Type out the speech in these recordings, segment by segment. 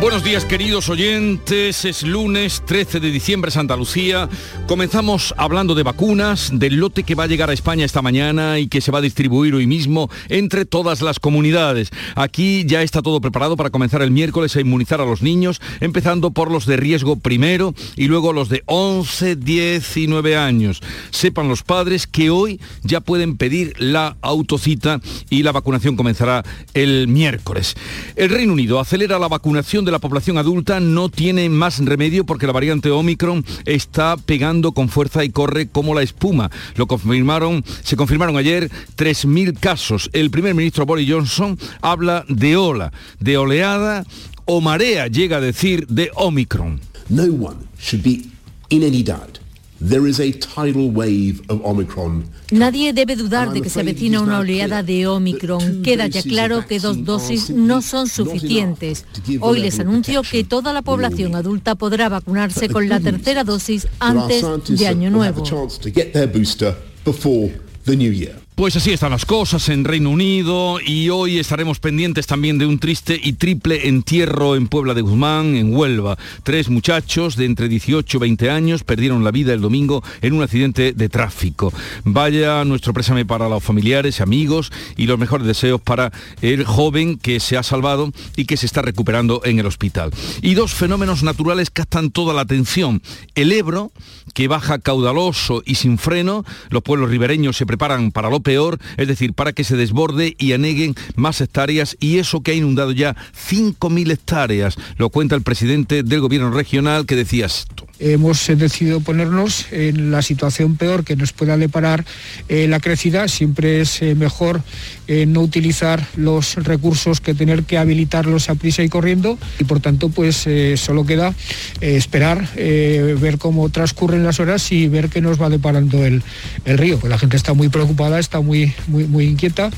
Buenos días queridos oyentes, es lunes 13 de diciembre Santa Lucía. Comenzamos hablando de vacunas, del lote que va a llegar a España esta mañana y que se va a distribuir hoy mismo entre todas las comunidades. Aquí ya está todo preparado para comenzar el miércoles a inmunizar a los niños, empezando por los de riesgo primero y luego los de 11, 10 y 9 años. Sepan los padres que hoy ya pueden pedir la autocita y la vacunación comenzará el miércoles. El Reino Unido acelera la vacunación la población adulta no tiene más remedio porque la variante Omicron está pegando con fuerza y corre como la espuma. Lo confirmaron, se confirmaron ayer 3.000 casos. El primer ministro Boris Johnson habla de ola, de oleada o marea, llega a decir, de Omicron. No one should be in any doubt. There is a tidal wave of Omicron Nadie debe dudar de que se avecina una oleada de Omicron. Queda ya claro que dos dosis no son suficientes. Hoy les anuncio que toda la población adulta podrá vacunarse con la tercera dosis antes de Año Nuevo. Pues así están las cosas en Reino Unido y hoy estaremos pendientes también de un triste y triple entierro en Puebla de Guzmán, en Huelva. Tres muchachos de entre 18 y 20 años perdieron la vida el domingo en un accidente de tráfico. Vaya nuestro pésame para los familiares, amigos y los mejores deseos para el joven que se ha salvado y que se está recuperando en el hospital. Y dos fenómenos naturales captan toda la atención. El Ebro, que baja caudaloso y sin freno, los pueblos ribereños se preparan para lo peor, es decir, para que se desborde y aneguen más hectáreas y eso que ha inundado ya 5.000 hectáreas, lo cuenta el presidente del gobierno regional que decía esto hemos decidido ponernos en la situación peor que nos pueda deparar eh, la crecida. Siempre es eh, mejor eh, no utilizar los recursos que tener que habilitarlos a prisa y corriendo y por tanto pues solo queda esperar, ver cómo transcurren las horas y ver qué nos va deparando el, río. Pues la gente está muy preocupada, está muy, muy inquieta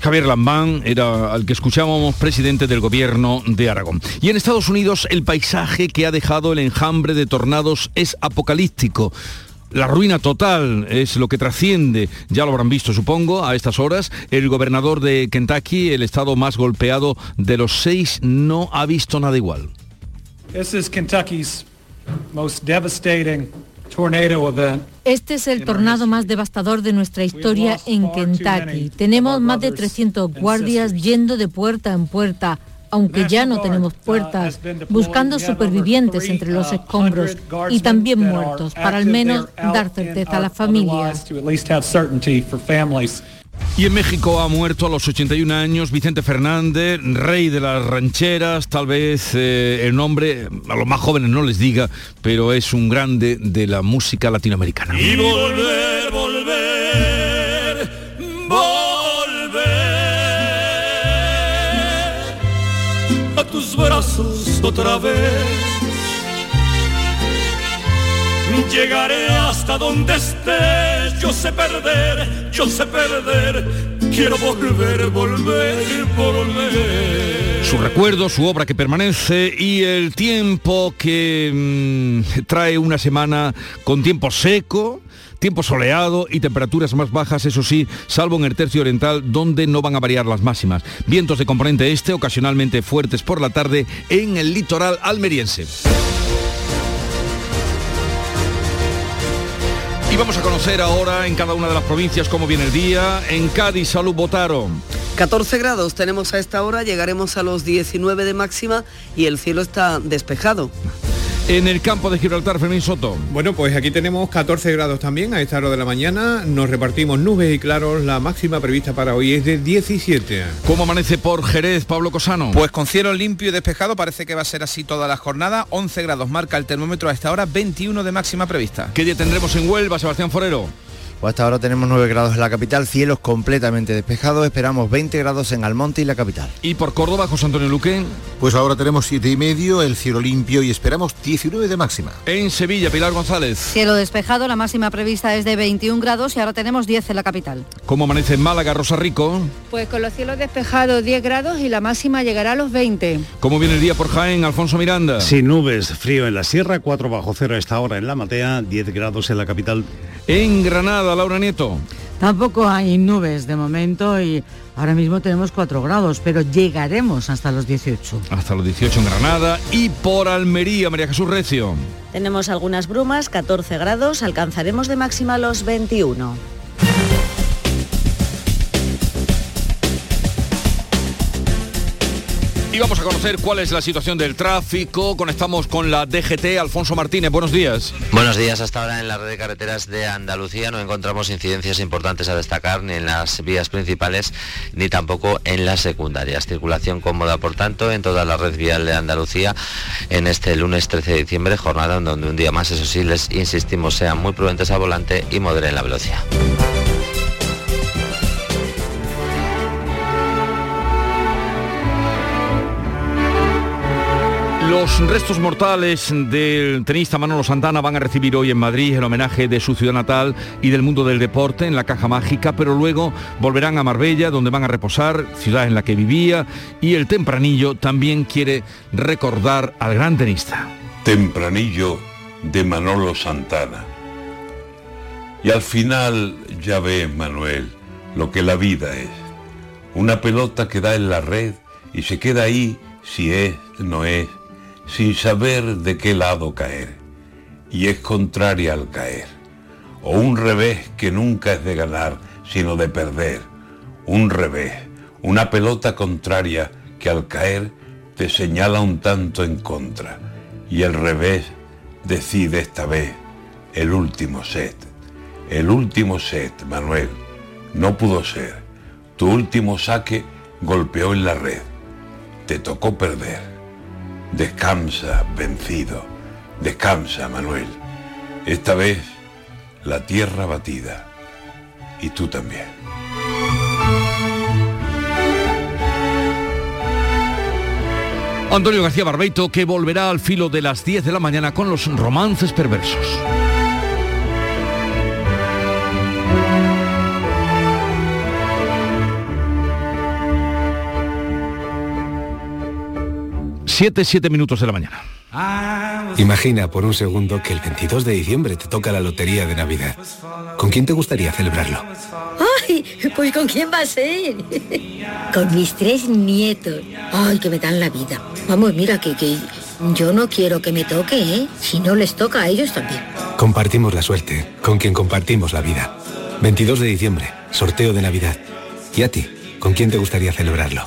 Javier Lambán era al que escuchábamos presidente del gobierno de Aragón. Y en Estados Unidos el paisaje que ha dejado el enjambre de tornados es apocalíptico. La ruina total es lo que trasciende, ya lo habrán visto supongo, a estas horas. El gobernador de Kentucky, el estado más golpeado de los seis, no ha visto nada igual. This is Kentucky's most devastating este es el tornado más devastador de nuestra historia en Kentucky. Tenemos más de 300 guardias yendo de puerta en puerta, aunque ya no tenemos puertas, buscando supervivientes entre los escombros y también muertos, para al menos dar certeza a las familias. Y en México ha muerto a los 81 años Vicente Fernández, rey de las rancheras, tal vez eh, el nombre a los más jóvenes no les diga, pero es un grande de la música latinoamericana. Y volver, volver, volver a tus brazos otra vez Llegaré hasta donde estés, yo sé perder, yo sé perder, quiero volver, volver, volver. Su recuerdo, su obra que permanece y el tiempo que mm, trae una semana con tiempo seco, tiempo soleado y temperaturas más bajas, eso sí, salvo en el tercio oriental, donde no van a variar las máximas. Vientos de componente este, ocasionalmente fuertes por la tarde en el litoral almeriense. Y vamos a conocer ahora en cada una de las provincias cómo viene el día. En Cádiz, salud, votaron. 14 grados tenemos a esta hora, llegaremos a los 19 de máxima y el cielo está despejado. En el campo de Gibraltar, Fermín Soto. Bueno, pues aquí tenemos 14 grados también a esta hora de la mañana. Nos repartimos nubes y claros. La máxima prevista para hoy es de 17. ¿Cómo amanece por Jerez, Pablo Cosano? Pues con cielo limpio y despejado, parece que va a ser así toda la jornada. 11 grados marca el termómetro a esta hora, 21 de máxima prevista. ¿Qué día tendremos en Huelva, Sebastián Forero? Pues hasta ahora tenemos 9 grados en la capital, cielos completamente despejados, esperamos 20 grados en Almonte y la capital. ¿Y por Córdoba, José Antonio Luque? Pues ahora tenemos 7 y medio, el cielo limpio y esperamos 19 de máxima. En Sevilla, Pilar González. Cielo despejado, la máxima prevista es de 21 grados y ahora tenemos 10 en la capital. ¿Cómo amanece en Málaga, Rosa Rico? Pues con los cielos despejados 10 grados y la máxima llegará a los 20. ¿Cómo viene el día por Jaén, Alfonso Miranda? Sin nubes, frío en la sierra, 4 bajo cero a esta hora en la Matea, 10 grados en la capital. En Granada, Laura Nieto. Tampoco hay nubes de momento y ahora mismo tenemos 4 grados, pero llegaremos hasta los 18. Hasta los 18 en Granada y por Almería, María Jesús Recio. Tenemos algunas brumas, 14 grados, alcanzaremos de máxima los 21. Y vamos a conocer cuál es la situación del tráfico. Conectamos con la DGT. Alfonso Martínez, buenos días. Buenos días. Hasta ahora en la red de carreteras de Andalucía no encontramos incidencias importantes a destacar ni en las vías principales ni tampoco en las secundarias. Circulación cómoda, por tanto, en toda la red vial de Andalucía en este lunes 13 de diciembre, jornada en donde un día más, eso sí, les insistimos, sean muy prudentes al volante y moderen la velocidad. Los restos mortales del tenista Manolo Santana van a recibir hoy en Madrid el homenaje de su ciudad natal y del mundo del deporte en la Caja Mágica, pero luego volverán a Marbella, donde van a reposar, ciudad en la que vivía, y el Tempranillo también quiere recordar al gran tenista. Tempranillo de Manolo Santana. Y al final ya ves, Manuel, lo que la vida es. Una pelota que da en la red y se queda ahí si es, no es sin saber de qué lado caer, y es contraria al caer, o un revés que nunca es de ganar, sino de perder, un revés, una pelota contraria que al caer te señala un tanto en contra, y el revés decide esta vez el último set. El último set, Manuel, no pudo ser. Tu último saque golpeó en la red. Te tocó perder. Descansa, vencido. Descansa, Manuel. Esta vez la tierra batida. Y tú también. Antonio García Barbeito que volverá al filo de las 10 de la mañana con los romances perversos. Siete, siete minutos de la mañana. Imagina por un segundo que el 22 de diciembre te toca la lotería de Navidad. ¿Con quién te gustaría celebrarlo? ¡Ay! Pues ¿con quién va a ser? Con mis tres nietos. ¡Ay, que me dan la vida! Vamos, mira, que, que yo no quiero que me toque, ¿eh? Si no les toca a ellos también. Compartimos la suerte, con quien compartimos la vida. 22 de diciembre, sorteo de Navidad. ¿Y a ti? ¿Con quién te gustaría celebrarlo?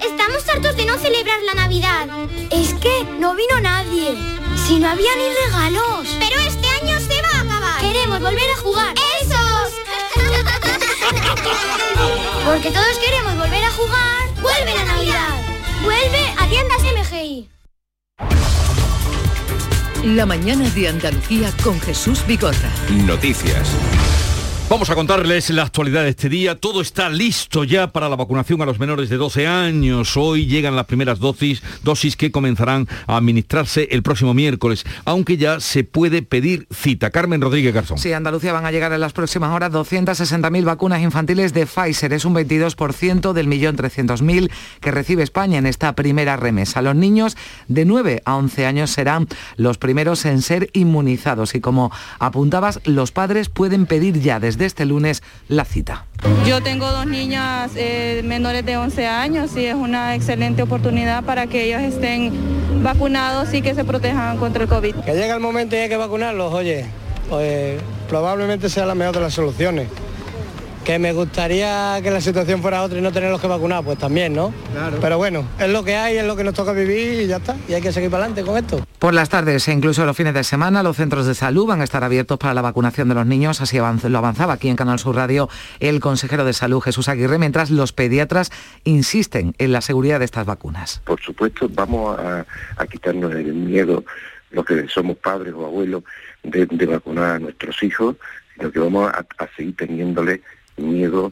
Estamos hartos de no celebrar la Navidad. Es que no vino nadie. Si no había ni regalos. Pero este año se va a acabar. Queremos volver a jugar. ¡Esos! Porque todos queremos volver a jugar. ¡Vuelve la Navidad! ¡Vuelve a tiendas MGI! La mañana de Andalucía con Jesús Bigorra. Noticias. Vamos a contarles la actualidad de este día. Todo está listo ya para la vacunación a los menores de 12 años. Hoy llegan las primeras dosis, dosis que comenzarán a administrarse el próximo miércoles, aunque ya se puede pedir cita. Carmen Rodríguez Garzón. Sí, Andalucía van a llegar en las próximas horas 260.000 vacunas infantiles de Pfizer. Es un 22% del millón 300.000 que recibe España en esta primera remesa. Los niños de 9 a 11 años serán los primeros en ser inmunizados y como apuntabas, los padres pueden pedir ya desde desde este lunes la cita. Yo tengo dos niñas eh, menores de 11 años y es una excelente oportunidad para que ellos estén vacunados y que se protejan contra el COVID. Que llega el momento y hay que vacunarlos, oye, pues, probablemente sea la mejor de las soluciones. Que me gustaría que la situación fuera otra y no tenerlos que vacunar, pues también, ¿no? Claro. Pero bueno, es lo que hay, es lo que nos toca vivir y ya está. Y hay que seguir para adelante con esto. Por las tardes e incluso los fines de semana, los centros de salud van a estar abiertos para la vacunación de los niños. Así lo avanzaba aquí en Canal Sur Radio el consejero de salud Jesús Aguirre, mientras los pediatras insisten en la seguridad de estas vacunas. Por supuesto, vamos a, quitarnos el miedo, los que somos padres o abuelos, de, vacunar a nuestros hijos, sino que vamos a, seguir teniéndole miedo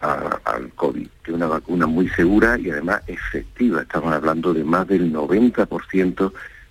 al COVID, que es una vacuna muy segura y además efectiva. Estamos hablando de más del 90% de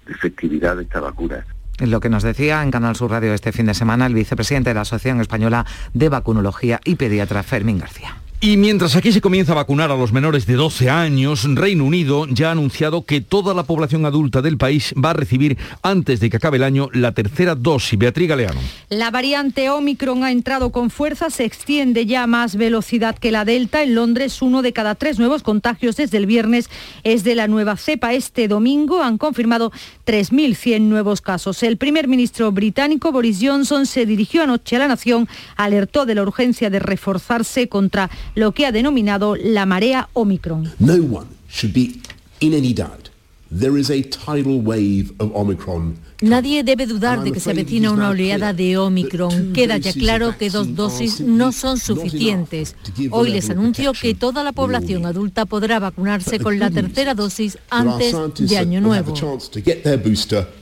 efectividad de esta vacuna. Lo que nos decía en Canal Sur Radio este fin de semana el vicepresidente de la Asociación Española de Vacunología y Pediatra, Fermín García. Y mientras aquí se comienza a vacunar a los menores de 12 años, Reino Unido ya ha anunciado que toda la población adulta del país va a recibir antes de que acabe el año la tercera dosis. Beatriz Galeano. La variante Omicron ha entrado con fuerza, se extiende ya a más velocidad que la Delta. En Londres, uno de cada tres nuevos contagios desde el viernes es de la nueva cepa. Este domingo han confirmado 3.100 nuevos casos. El primer ministro británico Boris Johnson se dirigió anoche a la nación, alertó de la urgencia de reforzarse contra lo que ha denominado la marea Omicron. No one should be in any doubt. There is a tidal wave of Omicron Nadie debe dudar de que se avecina una oleada de Omicron. Queda ya claro que dos dosis no son suficientes. Hoy les anuncio que toda la población adulta podrá vacunarse con la tercera dosis antes de Año Nuevo.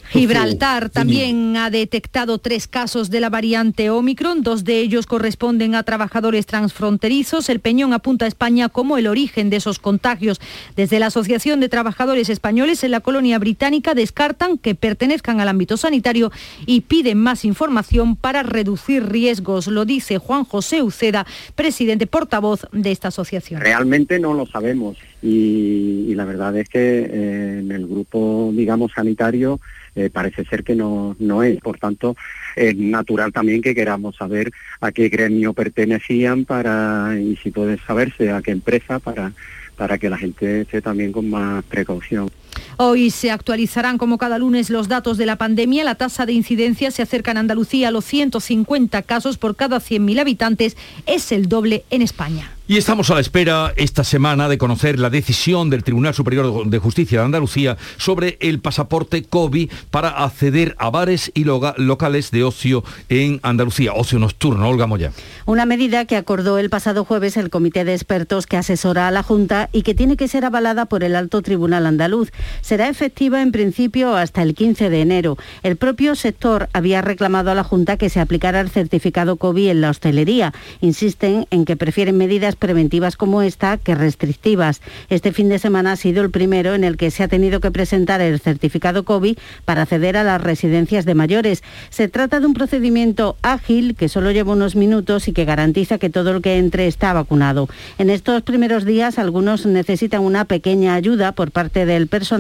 Gibraltar también ha detectado tres casos de la variante Omicron, dos de ellos corresponden a trabajadores transfronterizos. El Peñón apunta a España como el origen de esos contagios. Desde la Asociación de Trabajadores Españoles en la colonia británica descartan que pertenezcan al ámbito sanitario y piden más información para reducir riesgos, lo dice Juan José Uceda, presidente portavoz de esta asociación. Realmente no lo sabemos y, la verdad es que eh, en el grupo, digamos, sanitario, eh, parece ser que no, no es. Por tanto, es natural también que queramos saber a qué gremio pertenecían para, y si puede saberse a qué empresa para, para que la gente esté también con más precaución. Hoy se actualizarán como cada lunes los datos de la pandemia. La tasa de incidencia se acerca en Andalucía a los 150 casos por cada 100.000 habitantes. Es el doble en España. Y estamos a la espera esta semana de conocer la decisión del Tribunal Superior de Justicia de Andalucía sobre el pasaporte COVID para acceder a bares y locales de ocio en Andalucía, ocio nocturno. Olga Moya. Una medida que acordó el pasado jueves el Comité de Expertos que asesora a la Junta y que tiene que ser avalada por el Alto Tribunal Andaluz. Será efectiva en principio hasta el 15 de enero. El propio sector había reclamado a la Junta que se aplicara el certificado COVID en la hostelería. Insisten en que prefieren medidas preventivas como esta que restrictivas. Este fin de semana ha sido el primero en el que se ha tenido que presentar el certificado COVID para acceder a las residencias de mayores. Se trata de un procedimiento ágil que solo lleva unos minutos y que garantiza que todo el que entre está vacunado. En estos primeros días algunos necesitan una pequeña ayuda por parte del personal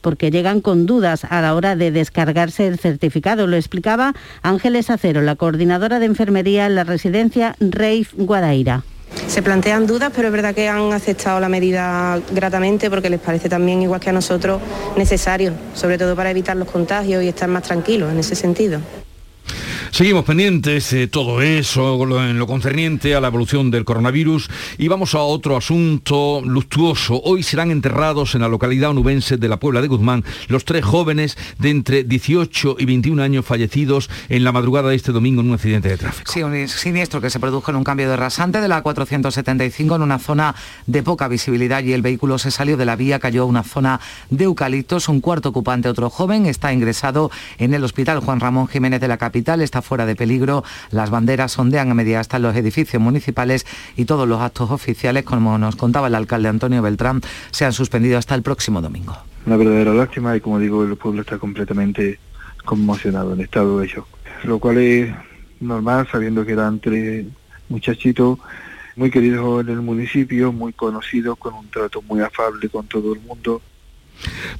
porque llegan con dudas a la hora de descargarse el certificado. Lo explicaba Ángeles Acero, la coordinadora de enfermería en la residencia Reif Guadaira. Se plantean dudas, pero es verdad que han aceptado la medida gratamente porque les parece también, igual que a nosotros, necesario, sobre todo para evitar los contagios y estar más tranquilos en ese sentido. Seguimos pendientes de todo eso en lo concerniente a la evolución del coronavirus y vamos a otro asunto luctuoso. Hoy serán enterrados en la localidad onubense de la Puebla de Guzmán los tres jóvenes de entre 18 y 21 años fallecidos en la madrugada de este domingo en un accidente de tráfico. Sí, un siniestro que se produjo en un cambio de rasante de la 475 en una zona de poca visibilidad y el vehículo se salió de la vía, cayó a una zona de eucaliptos. Un cuarto ocupante, otro joven, está ingresado en el hospital Juan Ramón Jiménez de la capital. Está fuera de peligro. Las banderas sondean a media hasta los edificios municipales y todos los actos oficiales, como nos contaba el alcalde Antonio Beltrán, se han suspendido hasta el próximo domingo. Una verdadera lástima y como digo, el pueblo está completamente conmocionado, en estado de shock. Lo cual es normal sabiendo que eran tres muchachitos muy queridos en el municipio, muy conocidos, con un trato muy afable con todo el mundo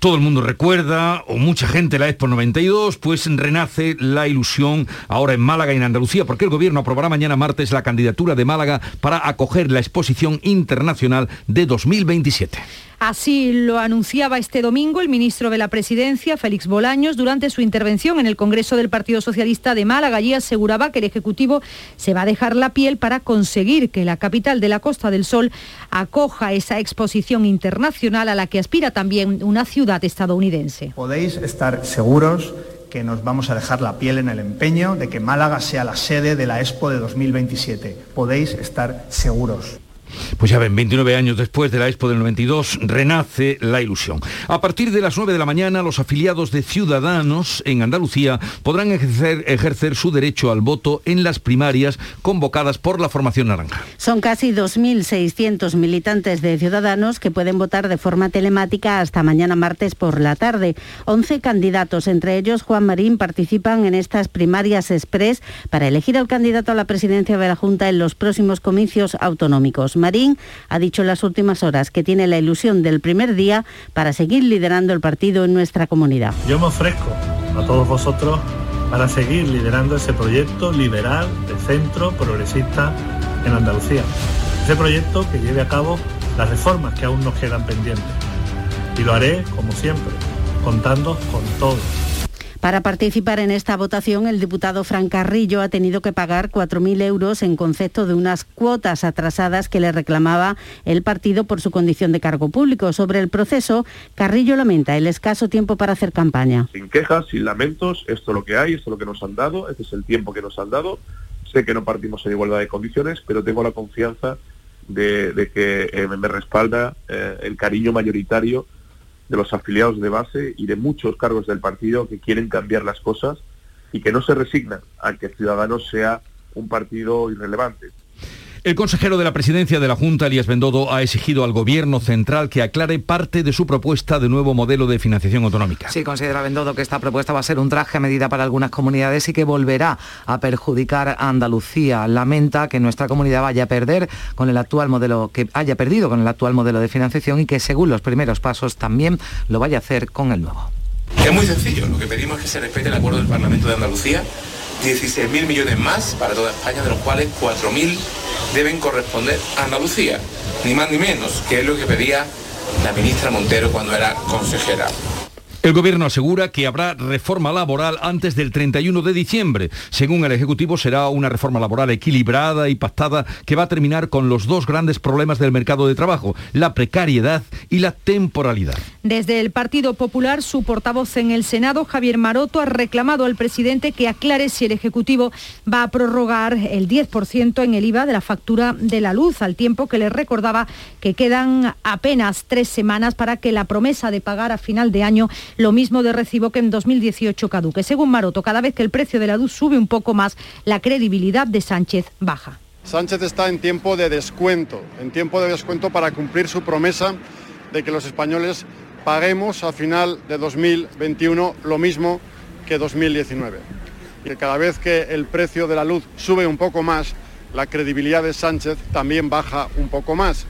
todo el mundo recuerda, o mucha gente, la Expo 92, pues renace la ilusión ahora en Málaga y en Andalucía, porque el Gobierno aprobará mañana martes la candidatura de Málaga para acoger la exposición internacional de 2027. Así lo anunciaba este domingo el ministro de la Presidencia, Félix Bolaños, durante su intervención en el Congreso del Partido Socialista de Málaga. Allí aseguraba que el Ejecutivo se va a dejar la piel para conseguir que la capital de la Costa del Sol acoja esa exposición internacional a la que aspira también una ciudad estadounidense. Podéis estar seguros que nos vamos a dejar la piel en el empeño de que Málaga sea la sede de la Expo de 2027. Podéis estar seguros. Pues ya ven, 29 años después de la Expo del 92, renace la ilusión. A partir de las 9 de la mañana, los afiliados de Ciudadanos en Andalucía podrán ejercer, su derecho al voto en las primarias convocadas por la Formación Naranja. Son casi 2.600 militantes de Ciudadanos que pueden votar de forma telemática hasta mañana martes por la tarde. 11 candidatos, entre ellos Juan Marín, participan en estas primarias express para elegir al candidato a la presidencia de la Junta en los próximos comicios autonómicos. Marín ha dicho en las últimas horas que tiene la ilusión del primer día para seguir liderando el partido en nuestra comunidad. Yo me ofrezco a todos vosotros para seguir liderando ese proyecto liberal de centro progresista en Andalucía. Ese proyecto que lleve a cabo las reformas que aún nos quedan pendientes. Y lo haré, como siempre, contando con todos para participar en esta votación, el diputado Fran Carrillo ha tenido que pagar 4.000 euros en concepto de unas cuotas atrasadas que le reclamaba el partido por su condición de cargo público. Sobre el proceso, Carrillo lamenta el escaso tiempo para hacer campaña. Sin quejas, sin lamentos, esto es lo que hay, esto es lo que nos han dado, este es el tiempo que nos han dado. Sé que no partimos en igualdad de condiciones, pero tengo la confianza de, que eh, me respalda eh, el cariño mayoritario de los afiliados de base y de muchos cargos del partido que quieren cambiar las cosas y que no se resignan a que Ciudadanos sea un partido irrelevante. El consejero de la presidencia de la Junta, Elías Bendodo, ha exigido al Gobierno central que aclare parte de su propuesta de nuevo modelo de financiación autonómica. Sí, considera Bendodo que esta propuesta va a ser un traje a medida para algunas comunidades y que volverá a perjudicar a Andalucía. Lamenta que nuestra comunidad vaya a perder con el actual modelo, que haya perdido con el actual modelo de financiación y que según los primeros pasos también lo vaya a hacer con el nuevo. Es muy sencillo, lo que pedimos es que se respete el acuerdo del Parlamento de Andalucía 16.000 millones más para toda España, de los cuales 4.000 deben corresponder a Andalucía, ni más ni menos, que es lo que pedía la ministra Montero cuando era consejera. El Gobierno asegura que habrá reforma laboral antes del 31 de diciembre. Según el Ejecutivo, será una reforma laboral equilibrada y pactada que va a terminar con los dos grandes problemas del mercado de trabajo, la precariedad y la temporalidad. Desde el Partido Popular, su portavoz en el Senado, Javier Maroto, ha reclamado al presidente que aclare si el Ejecutivo va a prorrogar el 10% en el IVA de la factura de la luz, al tiempo que le recordaba que quedan apenas tres semanas para que la promesa de pagar a final de año lo mismo de recibo que en 2018 caduque. Según Maroto, cada vez que el precio de la luz sube un poco más, la credibilidad de Sánchez baja. Sánchez está en tiempo de descuento, en tiempo de descuento para cumplir su promesa de que los españoles paguemos a final de 2021 lo mismo que 2019. Y que cada vez que el precio de la luz sube un poco más, la credibilidad de Sánchez también baja un poco más.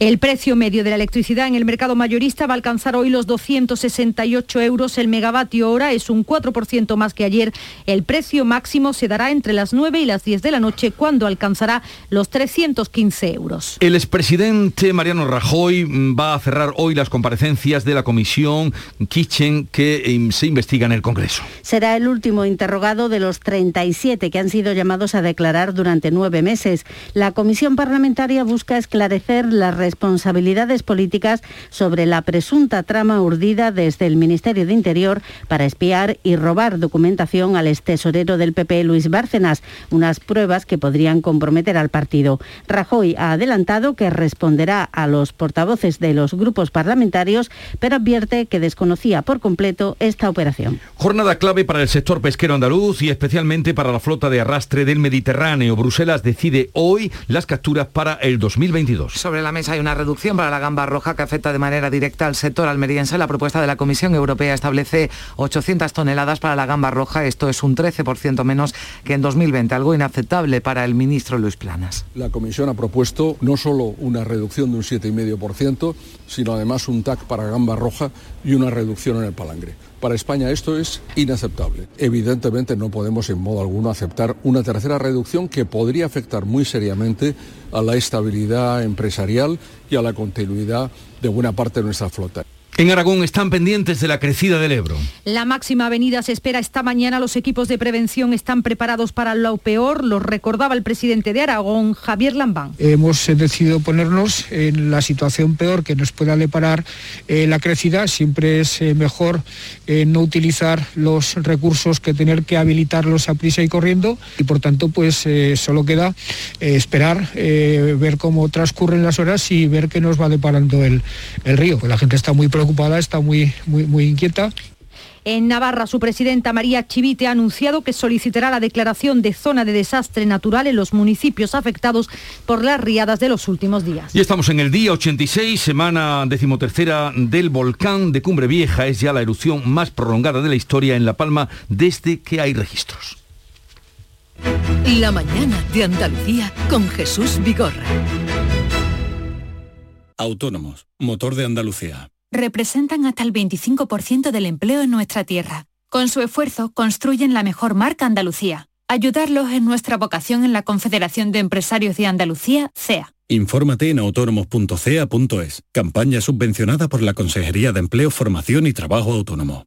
El precio medio de la electricidad en el mercado mayorista va a alcanzar hoy los 268 euros el megavatio hora, es un 4% más que ayer. El precio máximo se dará entre las 9 y las 10 de la noche, cuando alcanzará los 315 euros. El expresidente Mariano Rajoy mm, va a cerrar hoy las comparecencias de la comisión Kitchen que em, se investiga en el Congreso. Será el último interrogado de los 37 que han sido llamados a declarar durante nueve meses. La comisión parlamentaria busca esclarecer las responsabilidades políticas sobre la presunta trama urdida desde el Ministerio de Interior para espiar y robar documentación al extesorero del PP, Luis Bárcenas, unas pruebas que podrían comprometer al partido. Rajoy ha adelantado que responderá a los portavoces de los grupos parlamentarios, pero advierte que desconocía por completo esta operación. Jornada clave para el sector pesquero andaluz y especialmente para la flota de arrastre del Mediterráneo. Bruselas decide hoy las capturas para el 2022. Sobre la mesa hay una reducción para la gamba roja que afecta de manera directa al sector almeriense. La propuesta de la Comisión Europea establece 800 toneladas para la gamba roja. Esto es un 13% menos que en 2020, algo inaceptable para el ministro Luis Planas. La Comisión ha propuesto no solo una reducción de un 7,5%, sino además un TAC para gamba roja y una reducción en el palangre. Para España esto es inaceptable. Evidentemente no podemos en modo alguno aceptar una tercera reducción que podría afectar muy seriamente a la estabilidad empresarial y a la continuidad de buena parte de nuestra flota. En Aragón están pendientes de la crecida del Ebro. La máxima avenida se espera esta mañana. Los equipos de prevención están preparados para lo peor. Lo recordaba el presidente de Aragón, Javier Lambán. Hemos eh, decidido ponernos en la situación peor que nos pueda deparar eh, la crecida. Siempre es eh, mejor no utilizar los recursos que tener que habilitarlos a prisa y corriendo. Y por tanto, pues solo queda esperar, ver cómo transcurren las horas y ver qué nos va deparando el, el río. Pues la gente está muy preocupada preocupada, está muy, muy, muy inquieta. En Navarra, su presidenta María Chivite ha anunciado que solicitará la declaración de zona de desastre natural en los municipios afectados por las riadas de los últimos días. Y estamos en el día 86, semana decimotercera del volcán de Cumbre Vieja. Es ya la erupción más prolongada de la historia en La Palma desde que hay registros. La mañana de Andalucía con Jesús Vigorra. Autónomos, motor de Andalucía representan hasta el 25% del empleo en nuestra tierra. Con su esfuerzo construyen la mejor marca Andalucía. Ayudarlos es nuestra vocación en la Confederación de Empresarios de Andalucía, CEA. Infórmate en autónomos.cea.es. Campaña subvencionada por la Consejería de Empleo, Formación y Trabajo Autónomo.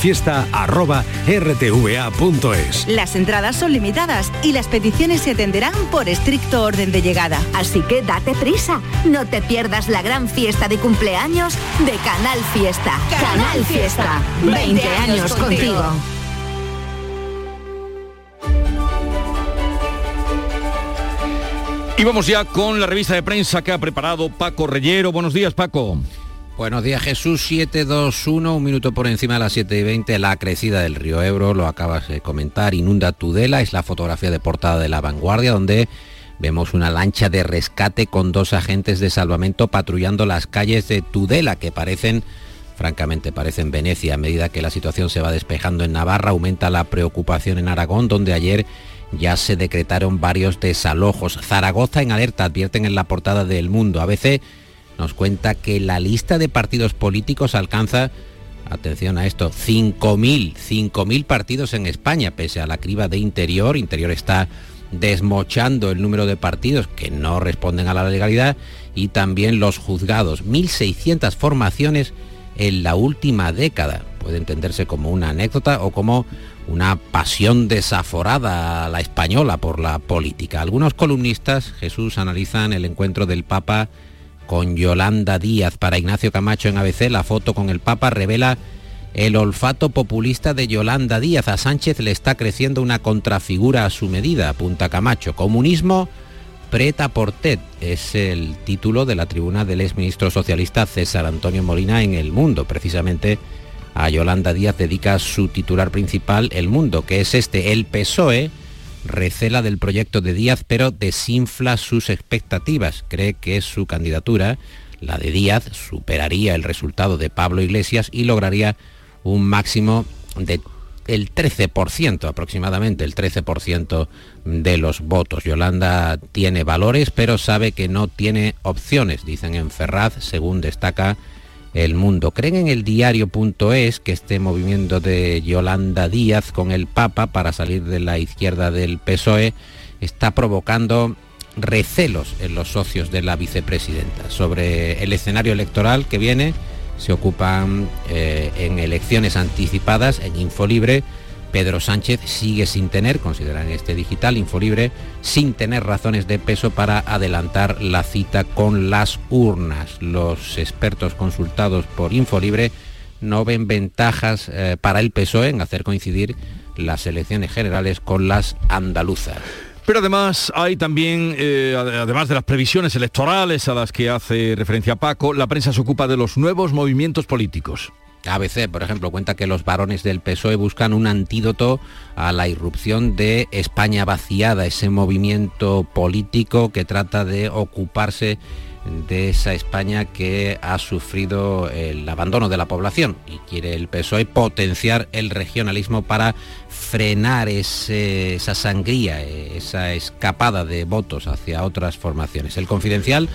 canalfiesta.rtva.es. Las entradas son limitadas y las peticiones se atenderán por estricto orden de llegada. Así que date prisa. No te pierdas la gran fiesta de cumpleaños de Canal Fiesta. Canal, Fiesta. 20 años contigo. Y vamos ya con la revista de prensa que ha preparado Paco Reyero. Buenos días, Paco. Buenos días Jesús, 721, un minuto por encima de las 7 y 20, la crecida del río Ebro, lo acabas de comentar, inunda Tudela, es la fotografía de portada de la vanguardia donde vemos una lancha de rescate con dos agentes de salvamento patrullando las calles de Tudela que parecen, francamente parecen Venecia, a medida que la situación se va despejando en Navarra, aumenta la preocupación en Aragón donde ayer ya se decretaron varios desalojos. Zaragoza en alerta, advierten en la portada del Mundo. A veces nos cuenta que la lista de partidos políticos alcanza, atención a esto, 5.000, 5.000 partidos en España, pese a la criba de Interior. Interior está desmochando el número de partidos que no responden a la legalidad y también los juzgados. 1.600 formaciones en la última década. Puede entenderse como una anécdota o como una pasión desaforada a la española por la política. Algunos columnistas, Jesús, analizan el encuentro del Papa con Yolanda Díaz para Ignacio Camacho en ABC. La foto con el Papa revela el olfato populista de Yolanda Díaz. A Sánchez le está creciendo una contrafigura a su medida, apunta Camacho. Comunismo preta por TED es el título de la tribuna del exministro socialista César Antonio Molina en El Mundo. Precisamente a Yolanda Díaz dedica su titular principal El Mundo, que es este, el PSOE recela del proyecto de Díaz, pero desinfla sus expectativas. Cree que su candidatura, la de Díaz, superaría el resultado de Pablo Iglesias y lograría un máximo de el 13% aproximadamente, el 13% de los votos. Yolanda tiene valores, pero sabe que no tiene opciones, dicen en Ferraz, según destaca el mundo. ¿Creen en el diario.es que este movimiento de Yolanda Díaz con el Papa para salir de la izquierda del PSOE está provocando recelos en los socios de la vicepresidenta sobre el escenario electoral que viene? Se ocupan eh, en elecciones anticipadas en Infolibre Pedro Sánchez sigue sin tener, consideran este digital Infolibre, sin tener razones de peso para adelantar la cita con las urnas. Los expertos consultados por Infolibre no ven ventajas eh, para el PSOE en hacer coincidir las elecciones generales con las andaluzas. Pero además hay también, eh, además de las previsiones electorales a las que hace referencia Paco, la prensa se ocupa de los nuevos movimientos políticos. ABC, por ejemplo, cuenta que los varones del PSOE buscan un antídoto a la irrupción de España vaciada, ese movimiento político que trata de ocuparse de esa España que ha sufrido el abandono de la población y quiere el PSOE potenciar el regionalismo para frenar esa sangría, esa escapada de votos hacia otras formaciones. El confidencial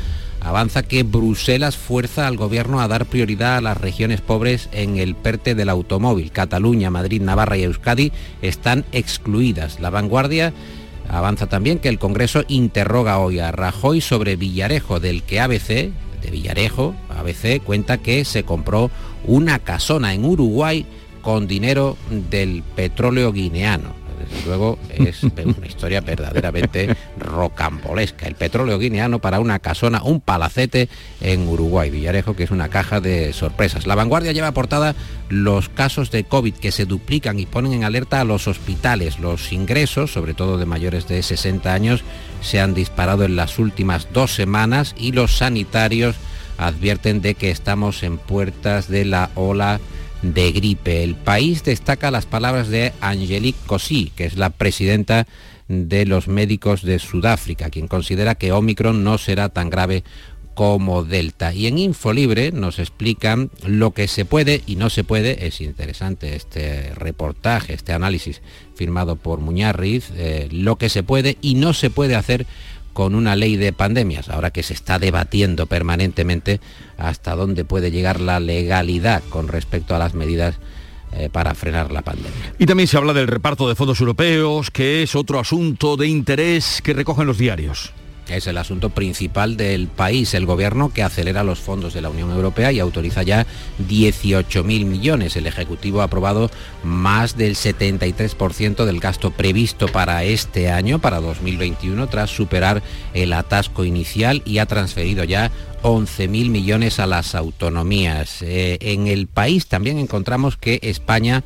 avanza que Bruselas fuerza al gobierno a dar prioridad a las regiones pobres en el PERTE del automóvil. Cataluña, Madrid, Navarra y Euskadi están excluidas. La vanguardia avanza también que el Congreso interroga hoy a Rajoy sobre Villarejo, del que ABC, de Villarejo, ABC cuenta que se compró una casona en Uruguay con dinero del petróleo guineano desde luego es una historia verdaderamente rocambolesca. El petróleo guineano para una casona, un palacete en Uruguay, Villarejo, que es una caja de sorpresas. La vanguardia lleva aportada los casos de COVID que se duplican y ponen en alerta a los hospitales. Los ingresos, sobre todo de mayores de 60 años, se han disparado en las últimas dos semanas y los sanitarios advierten de que estamos en puertas de la ola de gripe. El país destaca las palabras de Angelique Cosí, que es la presidenta de los médicos de Sudáfrica, quien considera que Omicron no será tan grave como Delta. Y en Infolibre nos explican lo que se puede y no se puede. Es interesante este reportaje, este análisis firmado por Muñarriz, eh, lo que se puede y no se puede hacer con una ley de pandemias, ahora que se está debatiendo permanentemente hasta dónde puede llegar la legalidad con respecto a las medidas eh, para frenar la pandemia. Y también se habla del reparto de fondos europeos, que es otro asunto de interés que recogen los diarios es el asunto principal del país. El gobierno que acelera los fondos de la Unión Europea y autoriza ya 18.000 millones. El Ejecutivo ha aprobado más del 73% del gasto previsto para este año, para 2021, tras superar el atasco inicial y ha transferido ya 11.000 millones a las autonomías. Eh, en el país también encontramos que España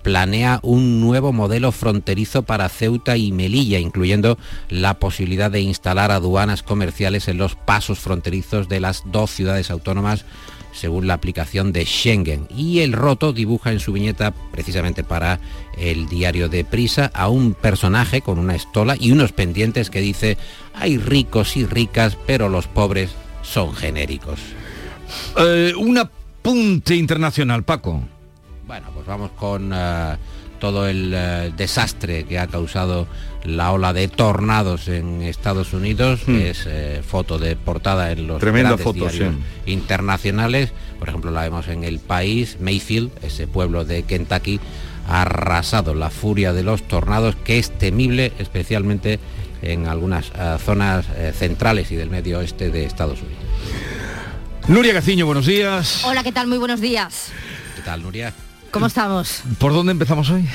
planea un nuevo modelo fronterizo para Ceuta y Melilla, incluyendo la posibilidad de instalar aduanas comerciales en los pasos fronterizos de las dos ciudades autónomas según la aplicación de Schengen. Y el roto dibuja en su viñeta, precisamente para el diario de Prisa, a un personaje con una estola y unos pendientes que dice, hay ricos y ricas, pero los pobres son genéricos. Eh, un apunte internacional, Paco. Bueno, pues vamos con eh, todo el eh, desastre que ha causado la ola de tornados en Estados Unidos, hmm. es foto de portada en los Tremenda grandes diarios internacionales. Por ejemplo, la vemos en El País, Mayfield, ese pueblo de Kentucky, ha arrasado la furia de los tornados, que es temible especialmente en algunas eh, zonas eh, centrales y del medio oeste de Estados Unidos. Nuria Gaciño, buenos días. Hola, ¿qué tal? Muy buenos días. ¿Qué tal, Nuria? ¿Cómo estamos? ¿Por dónde empezamos hoy?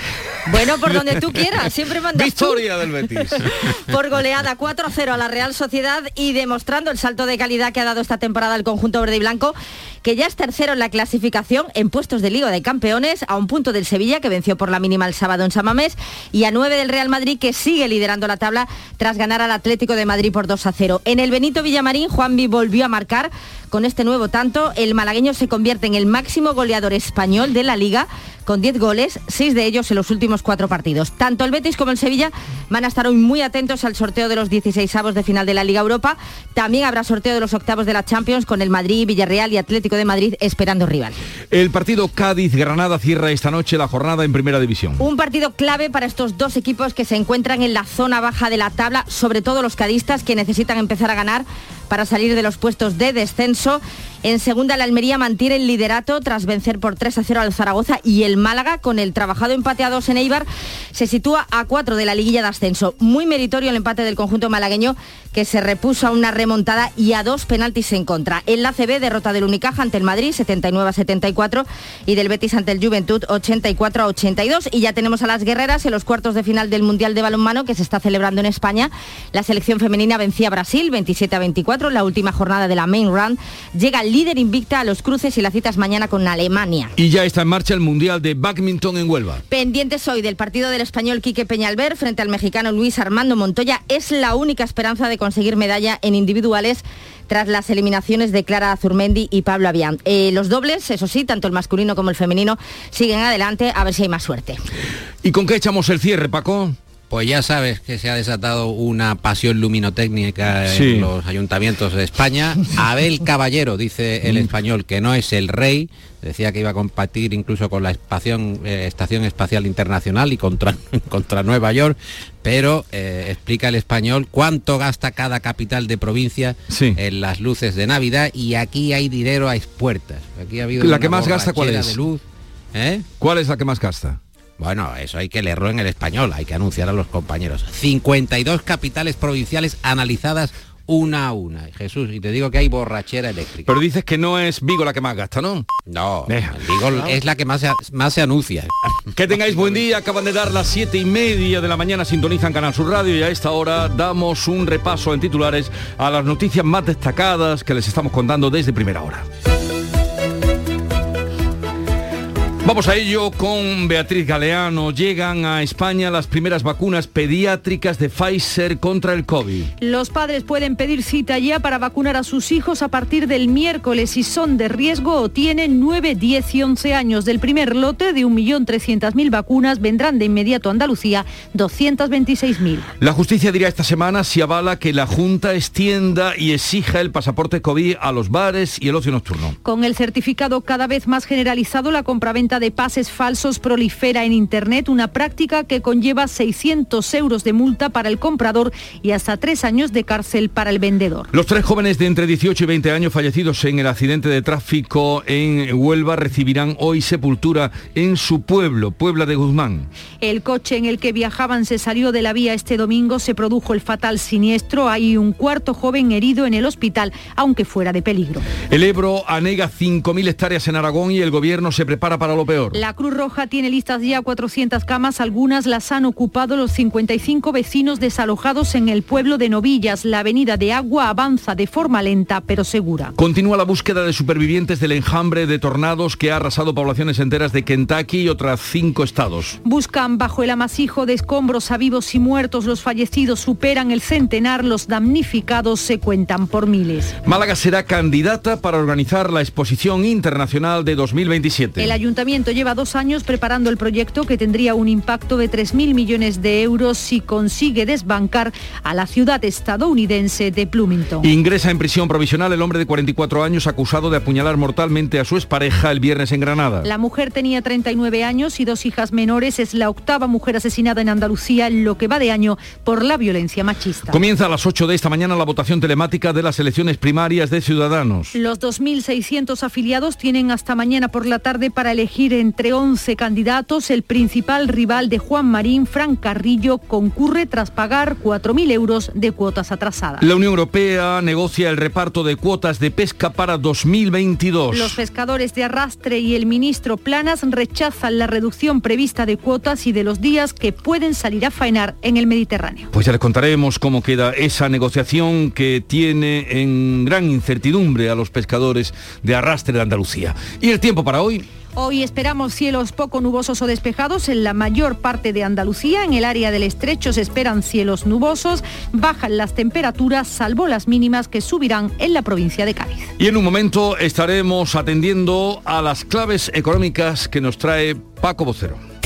Bueno, por donde tú quieras, siempre mandas Victoria del Betis. por goleada 4-0 a la Real Sociedad y demostrando el salto de calidad que ha dado esta temporada el conjunto verde y blanco, que ya es tercero en la clasificación en puestos de Liga de Campeones, a un punto del Sevilla, que venció por la mínima el sábado en Samamés, y a nueve del Real Madrid, que sigue liderando la tabla tras ganar al Atlético de Madrid por 2-0. En el Benito Villamarín, Juanvi volvió a marcar con este nuevo tanto, el malagueño se convierte en el máximo goleador español de la liga con 10 goles, 6 de ellos en los últimos cuatro partidos. Tanto el Betis como el Sevilla van a estar hoy muy atentos al sorteo de los 16 avos de final de la Liga Europa. También habrá sorteo de los octavos de la Champions con el Madrid, Villarreal y Atlético de Madrid esperando rival. El partido Cádiz-Granada cierra esta noche la jornada en Primera División. Un partido clave para estos dos equipos que se encuentran en la zona baja de la tabla, sobre todo los cadistas que necesitan empezar a ganar para salir de los puestos de descenso. En segunda, la Almería mantiene el liderato tras vencer por 3 a 0 al Zaragoza y el Málaga, con el trabajado empate a 2 en Eibar, se sitúa a 4 de la liguilla de ascenso. Muy meritorio el empate del conjunto malagueño que se repuso a una remontada y a dos penaltis en contra. En la CB, derrota del Unicaja ante el Madrid, 79 a 74, y del Betis ante el Juventud, 84 a 82. Y ya tenemos a las guerreras en los cuartos de final del Mundial de Balonmano que se está celebrando en España. La selección femenina vencía a Brasil, 27 a 24 2024, la última jornada de la Main Run, llega el líder invicta a los cruces y las citas mañana con Alemania. Y ya está en marcha el Mundial de Badminton en Huelva. Pendientes hoy del partido del español Quique Peñalver frente al mexicano Luis Armando Montoya. Es la única esperanza de conseguir medalla en individuales tras las eliminaciones de Clara Zurmendi y Pablo Avián. Eh, los dobles, eso sí, tanto el masculino como el femenino, siguen adelante a ver si hay más suerte. ¿Y con qué echamos el cierre, Paco? Pues ya sabes que se ha desatado una pasión luminotécnica en los ayuntamientos de España. Abel Caballero, dice el mm. español, que no es el rey, decía que iba a compartir incluso con la eh, Estación Espacial Internacional y contra, contra Nueva York, pero eh, explica el español cuánto gasta cada capital de provincia en las luces de Navidad y aquí hay dinero a expuertas. Aquí ha habido ¿La que más gasta cuál es? luz. ¿eh? ¿Cuál es la que más gasta? Bueno, eso hay que leerlo en el español, hay que anunciar a los compañeros. 52 capitales provinciales analizadas una a una. Jesús, y te digo que hay borrachera eléctrica. Pero dices que no es Vigo la que más gasta, ¿no? No, Vigo es la que más se, más se anuncia. Que tengáis buen día, acaban de dar las siete y media de la mañana, sintonizan Canal Sur Radio y a esta hora damos un repaso en titulares a las noticias más destacadas que les estamos contando desde primera hora. Vamos a ello con Beatriz Galeano. Llegan a España las primeras vacunas pediátricas de Pfizer contra el COVID. Los padres pueden pedir cita ya para vacunar a sus hijos a partir del miércoles si son de riesgo o tienen 9, 10 y 11 años. Del primer lote de 1.300.000 vacunas vendrán de inmediato a Andalucía 226.000. La justicia dirá esta semana si avala que la Junta extienda y exija el pasaporte COVID a los bares y el ocio nocturno. Con el certificado cada vez más generalizado, la compraventa de pases falsos prolifera en Internet, una práctica que conlleva 600 euros de multa para el comprador y hasta tres años de cárcel para el vendedor. Los tres jóvenes de entre 18 y 20 años fallecidos en el accidente de tráfico en Huelva recibirán hoy sepultura en su pueblo, Puebla de Guzmán. El coche en el que viajaban se salió de la vía este domingo, se produjo el fatal siniestro, hay un cuarto joven herido en el hospital, aunque fuera de peligro. El Ebro anega 5.000 hectáreas en Aragón y el gobierno se prepara para lo peor. La Cruz Roja tiene listas ya 400 camas, algunas las han ocupado los 55 vecinos desalojados en el pueblo de Novillas. La avenida de agua avanza de forma lenta pero segura. Continúa la búsqueda de supervivientes del enjambre de tornados que ha arrasado poblaciones enteras de Kentucky y otras cinco estados. Buscan bajo el amasijo de escombros a vivos y muertos. Los fallecidos superan el centenar, los damnificados se cuentan por miles. Málaga será candidata para organizar la exposición internacional de 2027. El ayuntamiento lleva dos años preparando el proyecto que tendría un impacto de 3.000 millones de euros si consigue desbancar a la ciudad estadounidense de Bloomington. Ingresa en prisión provisional el hombre de 44 años acusado de apuñalar mortalmente a su expareja el viernes en Granada. La mujer tenía 39 años y dos hijas menores. Es la octava mujer asesinada en Andalucía en lo que va de año por la violencia machista. Comienza a las 8 de esta mañana la votación telemática de las elecciones primarias de Ciudadanos. Los 2.600 afiliados tienen hasta mañana por la tarde para elegir en entre 11 candidatos, el principal rival de Juan Marín, Fran Carrillo, concurre tras pagar 4.000 euros de cuotas atrasadas. La Unión Europea negocia el reparto de cuotas de pesca para 2022. Los pescadores de arrastre y el ministro Planas rechazan la reducción prevista de cuotas y de los días que pueden salir a faenar en el Mediterráneo. Pues ya les contaremos cómo queda esa negociación que tiene en gran incertidumbre a los pescadores de arrastre de Andalucía. ¿Y el tiempo para hoy? Hoy esperamos cielos poco nubosos o despejados en la mayor parte de Andalucía. En el área del estrecho se esperan cielos nubosos. Bajan las temperaturas, salvo las mínimas que subirán en la provincia de Cádiz. Y en un momento estaremos atendiendo a las claves económicas que nos trae Paco Vocero.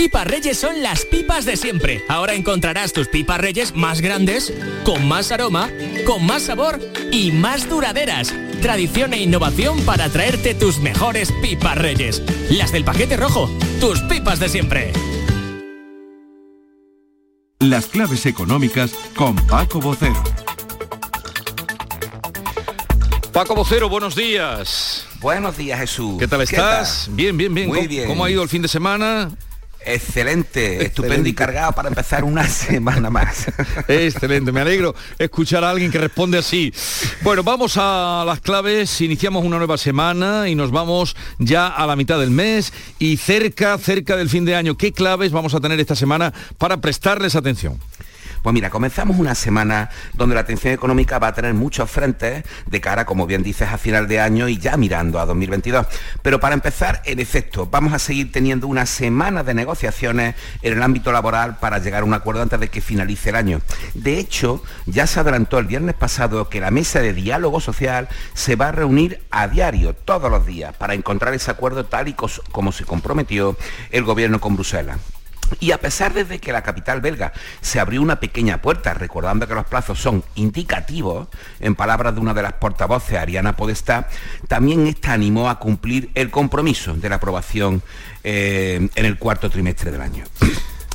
Pipas Reyes son las pipas de siempre. Ahora encontrarás tus pipas Reyes más grandes, con más aroma, con más sabor y más duraderas. Tradición e innovación para traerte tus mejores pipas Reyes. Las del paquete rojo, tus pipas de siempre. Las claves económicas con Paco Bocero. Paco Vocero, buenos días. Buenos días, Jesús. ¿Qué tal estás? Bien, bien, bien. Muy ¿Cómo, bien. ¿Cómo ha ido el fin de semana? Excelente, estupendo y cargado para empezar una semana más. Excelente, me alegro escuchar a alguien que responde así. Bueno, vamos a las claves, iniciamos una nueva semana y nos vamos ya a la mitad del mes y cerca, cerca del fin de año. ¿Qué claves vamos a tener esta semana para prestarles atención? Pues mira, comenzamos una semana donde la atención económica va a tener muchos frentes de cara, como bien dices, a final de año y ya mirando a 2022. Pero para empezar, en efecto, vamos a seguir teniendo una semana de negociaciones en el ámbito laboral para llegar a un acuerdo antes de que finalice el año. De hecho, ya se adelantó el viernes pasado que la mesa de diálogo social se va a reunir a diario, todos los días, para encontrar ese acuerdo tal y como se comprometió el gobierno con Bruselas. Y a pesar de que la capital belga se abrió una pequeña puerta, recordando que los plazos son indicativos, en palabras de una de las portavoces, Ariana Podestá, también esta animó a cumplir el compromiso de la aprobación eh, en el cuarto trimestre del año.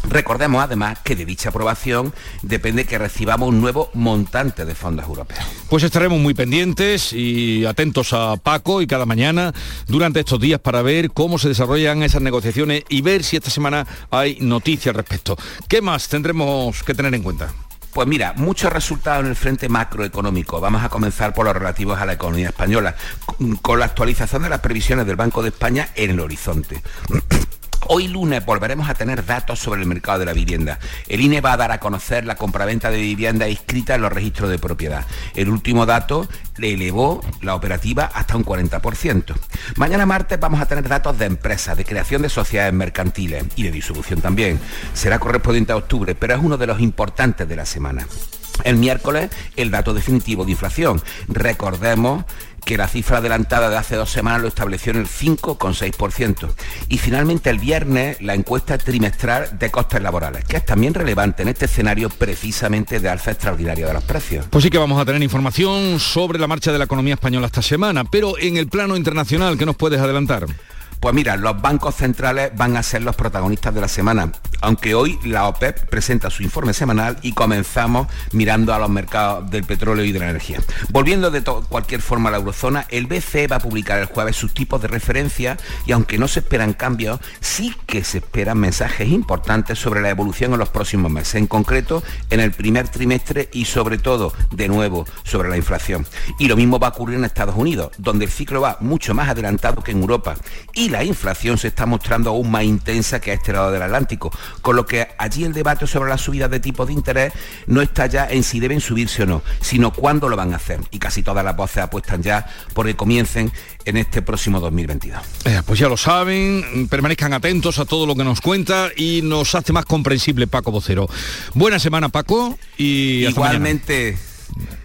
Recordemos además que de dicha aprobación depende que recibamos un nuevo montante de fondos europeos. Pues estaremos muy pendientes y atentos a Paco y cada mañana durante estos días para ver cómo se desarrollan esas negociaciones y ver si esta semana hay noticias al respecto. ¿Qué más tendremos que tener en cuenta? Pues mira, muchos resultados en el frente macroeconómico. Vamos a comenzar por los relativos a la economía española, con- la actualización de las previsiones del Banco de España en el horizonte. Hoy lunes volveremos a tener datos sobre el mercado de la vivienda. El INE va a dar a conocer la compraventa de vivienda inscrita en los registros de propiedad. El último dato le elevó la operativa hasta un 40%. Mañana martes vamos a tener datos de empresas, de creación de sociedades mercantiles y de distribución también. Será correspondiente a octubre, pero es uno de los importantes de la semana. El miércoles el dato definitivo de inflación. Recordemos que la cifra adelantada de hace dos semanas lo estableció en el 5,6%. Y finalmente el viernes la encuesta trimestral de costes laborales, que es también relevante en este escenario precisamente de alza extraordinaria de los precios. Pues sí que vamos a tener información sobre la marcha de la economía española esta semana, pero en el plano internacional, ¿qué nos puedes adelantar? Pues mira, los bancos centrales van a ser los protagonistas de la semana, aunque hoy la OPEP presenta su informe semanal y comenzamos mirando a los mercados del petróleo y de la energía. Volviendo de cualquier forma a la eurozona, el BCE va a publicar el jueves sus tipos de referencia y aunque no se esperan cambios, sí que se esperan mensajes importantes sobre la evolución en los próximos meses, en concreto en el primer trimestre y sobre todo, de nuevo, sobre la inflación. Y lo mismo va a ocurrir en Estados Unidos, donde el ciclo va mucho más adelantado que en Europa la inflación se está mostrando aún más intensa que a este lado del Atlántico, con lo que allí el debate sobre las subidas de tipos de interés no está ya en si deben subirse o no, sino cuándo lo van a hacer. Y casi todas las voces apuestan ya por que comiencen en este próximo 2022. Eh, pues ya lo saben, permanezcan atentos a todo lo que nos cuenta y nos hace más comprensible Paco Vocero. Buena semana Paco y. Igualmente, Hasta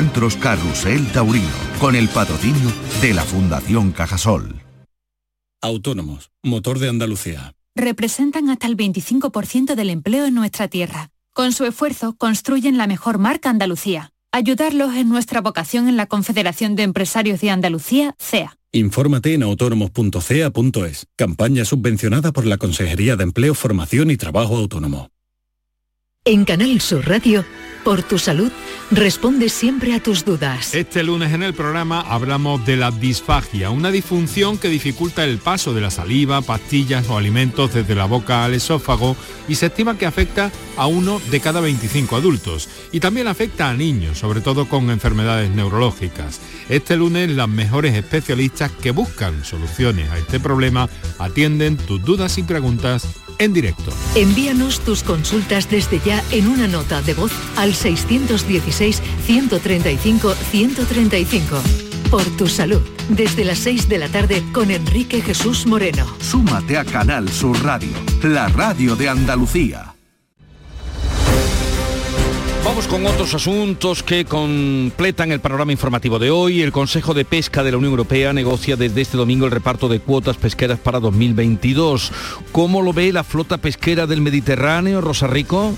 Encuentros Carrusel Taurino, con el patrocinio de la Fundación Cajasol. Autónomos, motor de Andalucía. Representan hasta el 25% del empleo en nuestra tierra. Con su esfuerzo construyen la mejor marca Andalucía. Ayudarlos es nuestra vocación en la Confederación de Empresarios de Andalucía, CEA. Infórmate en autónomos.cea.es. Campaña subvencionada por la Consejería de Empleo, Formación y Trabajo Autónomo. En Canal Sur Radio, por tu salud, responde siempre a tus dudas. Este lunes en el programa hablamos de la disfagia, una disfunción que dificulta el paso de la saliva, pastillas o alimentos desde la boca al esófago y se estima que afecta a uno de cada 25 adultos. Y también afecta a niños, sobre todo con enfermedades neurológicas. Este lunes las mejores especialistas que buscan soluciones a este problema atienden tus dudas y preguntas en directo. Envíanos tus consultas desde ya en una nota de voz al 616-135-135. Por tu salud, desde las 6 de la tarde con Enrique Jesús Moreno. Súmate a Canal Sur Radio, la radio de Andalucía. Vamos con otros asuntos que completan el panorama informativo de hoy. El Consejo de Pesca de la Unión Europea negocia desde este domingo el reparto de cuotas pesqueras para 2022. ¿Cómo lo ve la flota pesquera del Mediterráneo, Rosa Rico?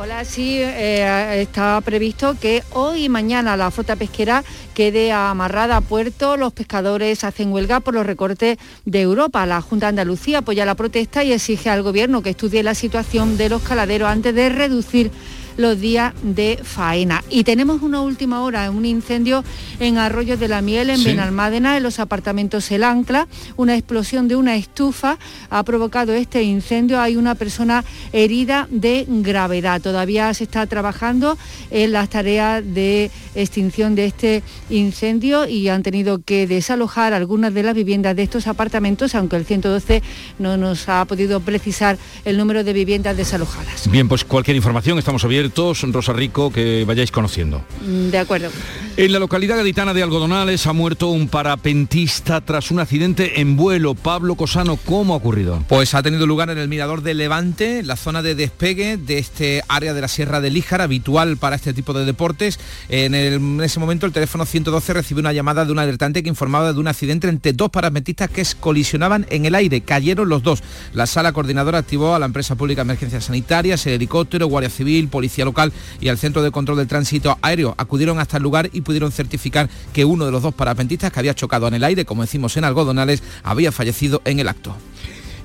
Hola, sí, eh, está previsto que hoy y mañana la flota pesquera quede amarrada a puerto. Los pescadores hacen huelga por los recortes de Europa. La Junta de Andalucía apoya la protesta y exige al Gobierno que estudie la situación de los caladeros antes de reducir los días de faena. Y tenemos una última hora, un incendio en Arroyo de la Miel, en Benalmádena, en los apartamentos El Ancla. Una explosión de una estufa ha provocado este incendio. Hay una persona herida de gravedad. Todavía se está trabajando en las tareas de extinción de este incendio y han tenido que desalojar algunas de las viviendas de estos apartamentos, aunque el 112 no nos ha podido precisar el número de viviendas desalojadas. Bien, pues cualquier información estamos abiertos Rosa Rico, que vayáis conociendo. Mm, de acuerdo. En la localidad gaditana de Algodonales ha muerto un parapentista tras un accidente en vuelo. Pablo Cosano, ¿cómo ha ocurrido? Pues ha tenido lugar en el mirador de Levante, la zona de despegue de este área de la Sierra de Líjar, habitual para este tipo de deportes. En, en ese momento el teléfono 112 recibió una llamada de un alertante que informaba de un accidente entre dos parapentistas que colisionaban en el aire. Cayeron los dos. La sala coordinadora activó a la empresa pública de emergencias sanitarias, el helicóptero, Guardia Civil, Policía Local y al Centro de Control del Tránsito Aéreo. Acudieron hasta el lugar y pudieron certificar que uno de los dos parapentistas que había chocado en el aire, como decimos en algodonales, había fallecido en el acto.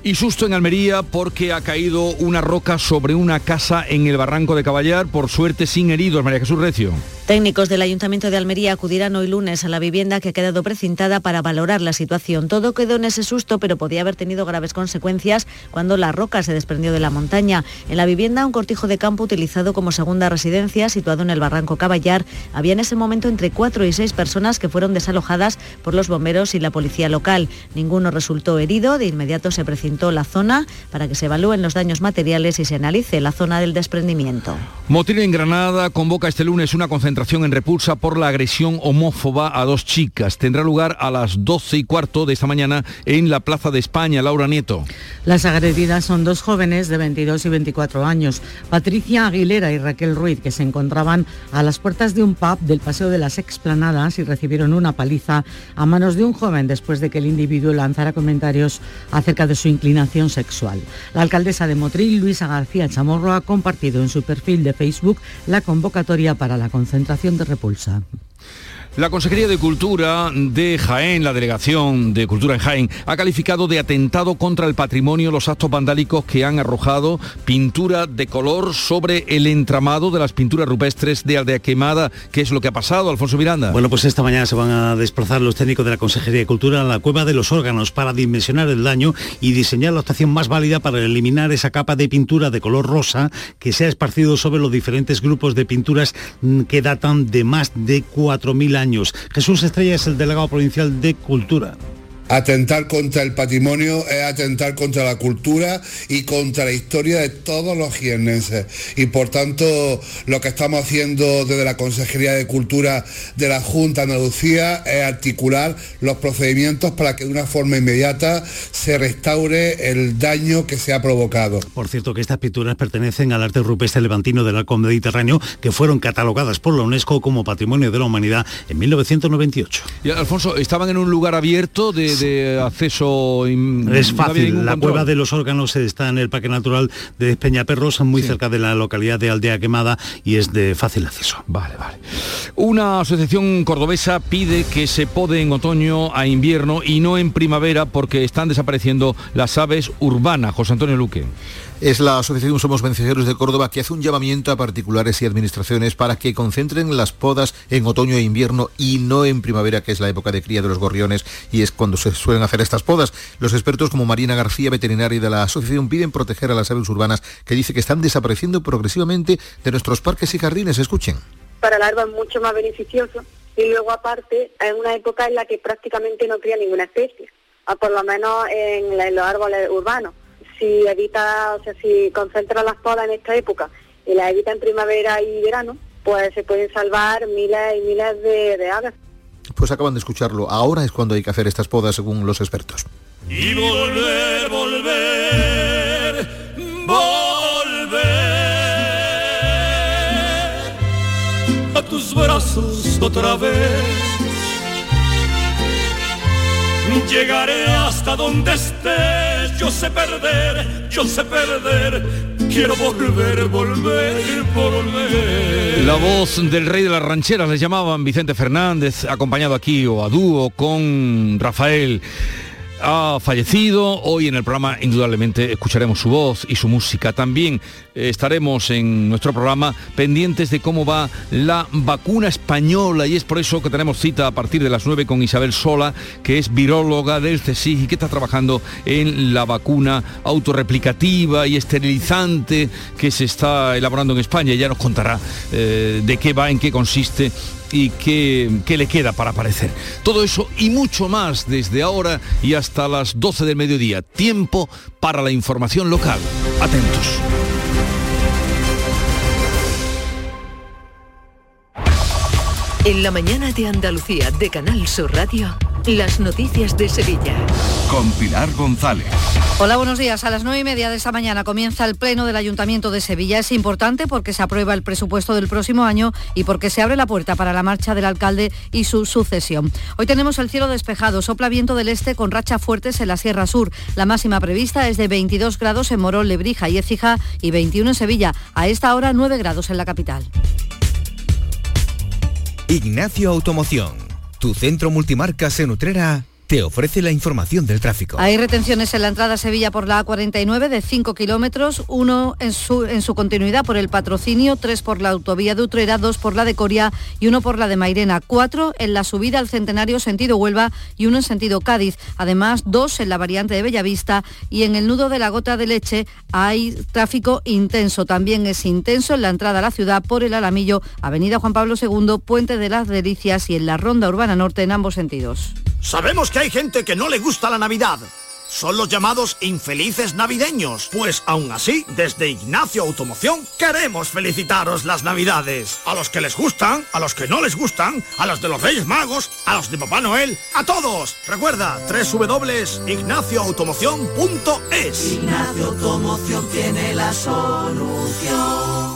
Y susto en Almería porque ha caído una roca sobre una casa en el barranco de Caballar, por suerte sin heridos, María Jesús Recio. Técnicos del Ayuntamiento de Almería acudirán hoy lunes a la vivienda que ha quedado precintada para valorar la situación. Todo quedó en ese susto, pero podía haber tenido graves consecuencias cuando la roca se desprendió de la montaña. En la vivienda, un cortijo de campo utilizado como segunda residencia, situado en el barranco Caballar, había en ese momento entre cuatro y seis personas que fueron desalojadas por los bomberos y la policía local. Ninguno resultó herido, de inmediato se precintó la zona para que se evalúen los daños materiales y se analice la zona del desprendimiento. Motín en Granada convoca este lunes una concentración en repulsa por la agresión homófoba a dos chicas. Tendrá lugar a las 12 y cuarto de esta mañana en la Plaza de España. Laura Nieto. Las agredidas son dos jóvenes de 22 y 24 años, Patricia Aguilera y Raquel Ruiz, que se encontraban a las puertas de un pub del Paseo de las Explanadas y recibieron una paliza a manos de un joven después de que el individuo lanzara comentarios acerca de su inclinación sexual. La alcaldesa de Motril, Luisa García Chamorro, ha compartido en su perfil de Facebook la convocatoria para la concentración de repulsa. La Consejería de Cultura de Jaén, la Delegación de Cultura en Jaén, ha calificado de atentado contra el patrimonio los actos vandálicos que han arrojado pintura de color sobre el entramado de las pinturas rupestres de Aldea Quemada. ¿Qué es lo que ha pasado, Alfonso Miranda? Bueno, pues esta mañana se van a desplazar los técnicos de la Consejería de Cultura a la cueva de los órganos para dimensionar el daño y diseñar la actuación más válida para eliminar esa capa de pintura de color rosa que se ha esparcido sobre los diferentes grupos de pinturas que datan de más de 4.000 años Jesús Estrella es el delegado provincial de Cultura. Atentar contra el patrimonio es atentar contra la cultura y contra la historia de todos los jiennenses. Y por tanto, lo que estamos haciendo desde la Consejería de Cultura de la Junta de Andalucía es articular los procedimientos para que de una forma inmediata se restaure el daño que se ha provocado. Por cierto, que estas pinturas pertenecen al arte rupestre levantino del arco mediterráneo, que fueron catalogadas por la UNESCO como Patrimonio de la Humanidad en 1998. Y Alfonso, estaban en un lugar abierto de de acceso... Es fácil, la cueva de los órganos está en el Parque Natural de Peñaperros, muy cerca de la localidad de Aldea Quemada y es de fácil acceso. Vale, vale. Una asociación cordobesa pide que se pode en otoño a invierno y no en primavera porque están desapareciendo las aves urbanas. José Antonio Luque es la Asociación Somos Vencejeros de Córdoba que hace un llamamiento a particulares y administraciones para que concentren las podas en otoño e invierno y no en primavera, que es la época de cría de los gorriones y es cuando se suelen hacer estas podas. Los expertos como Marina García, veterinaria de la asociación, piden proteger a las aves urbanas que dice que están desapareciendo progresivamente de nuestros parques y jardines. Escuchen. Para la árbol es mucho más beneficioso y luego aparte es una época en la que prácticamente no cría ninguna especie, por lo menos en los árboles urbanos si evita, o sea, si concentra las podas en esta época y las evita en primavera y verano, pues se pueden salvar miles y miles de, de aves. Pues acaban de escucharlo. Ahora es cuando hay que hacer estas podas según los expertos. Y volver, volver, volver a tus brazos otra vez. Llegaré hasta donde estés, yo sé perder, yo sé perder, quiero volver, volver, volver. La voz del rey de las rancheras les llamaban Vicente Fernández, acompañado aquí o a dúo con Rafael ha fallecido. Hoy en el programa indudablemente escucharemos su voz y su música. También eh, estaremos en nuestro programa pendientes de cómo va la vacuna española y es por eso que tenemos cita a partir de las 9 con Isabel Sola, que es viróloga del CSIC y que está trabajando en la vacuna autorreplicativa y esterilizante que se está elaborando en España. Ya nos contará eh, de qué va, en qué consiste y qué, qué, le queda para aparecer. Todo eso y mucho más desde ahora y hasta las 12 del mediodía. Tiempo para la información local. Atentos. En la mañana de Andalucía de Canal Sur Radio. Las noticias de Sevilla. Con Pilar González. Hola, buenos días. A las nueve y media de esta mañana comienza el Pleno del Ayuntamiento de Sevilla. Es importante porque se aprueba el presupuesto del próximo año y porque se abre la puerta para la marcha del alcalde y su sucesión. Hoy tenemos el cielo despejado, sopla viento del este con racha fuertes en la Sierra Sur. La máxima prevista es de 22 grados en Morón, Lebrija y Écija y 21 en Sevilla. A esta hora 9 grados en la capital. Ignacio Automoción tu centro multimarcas en Utrera te ofrece la información del tráfico. Hay retenciones en la entrada a Sevilla por la A49 de 5 kilómetros, uno en su, en su continuidad por el patrocinio, tres por la autovía de Utrera, dos por la de Coria y uno por la de Mairena, cuatro en la subida al Centenario sentido Huelva y uno en sentido Cádiz. Además, dos en la variante de Bellavista y en el nudo de la gota de leche hay tráfico intenso. También es intenso en la entrada a la ciudad por el Alamillo, Avenida Juan Pablo II, Puente de las Delicias y en la Ronda Urbana Norte en ambos sentidos. Sabemos que hay gente que no le gusta la Navidad. Son los llamados infelices navideños. Pues aún así, desde Ignacio Automoción queremos felicitaros las Navidades. A los que les gustan, a los que no les gustan, a los de los Reyes Magos, a los de Papá Noel, a todos. Recuerda, www.ignacioautomoción.es. Ignacio Automoción tiene la solución.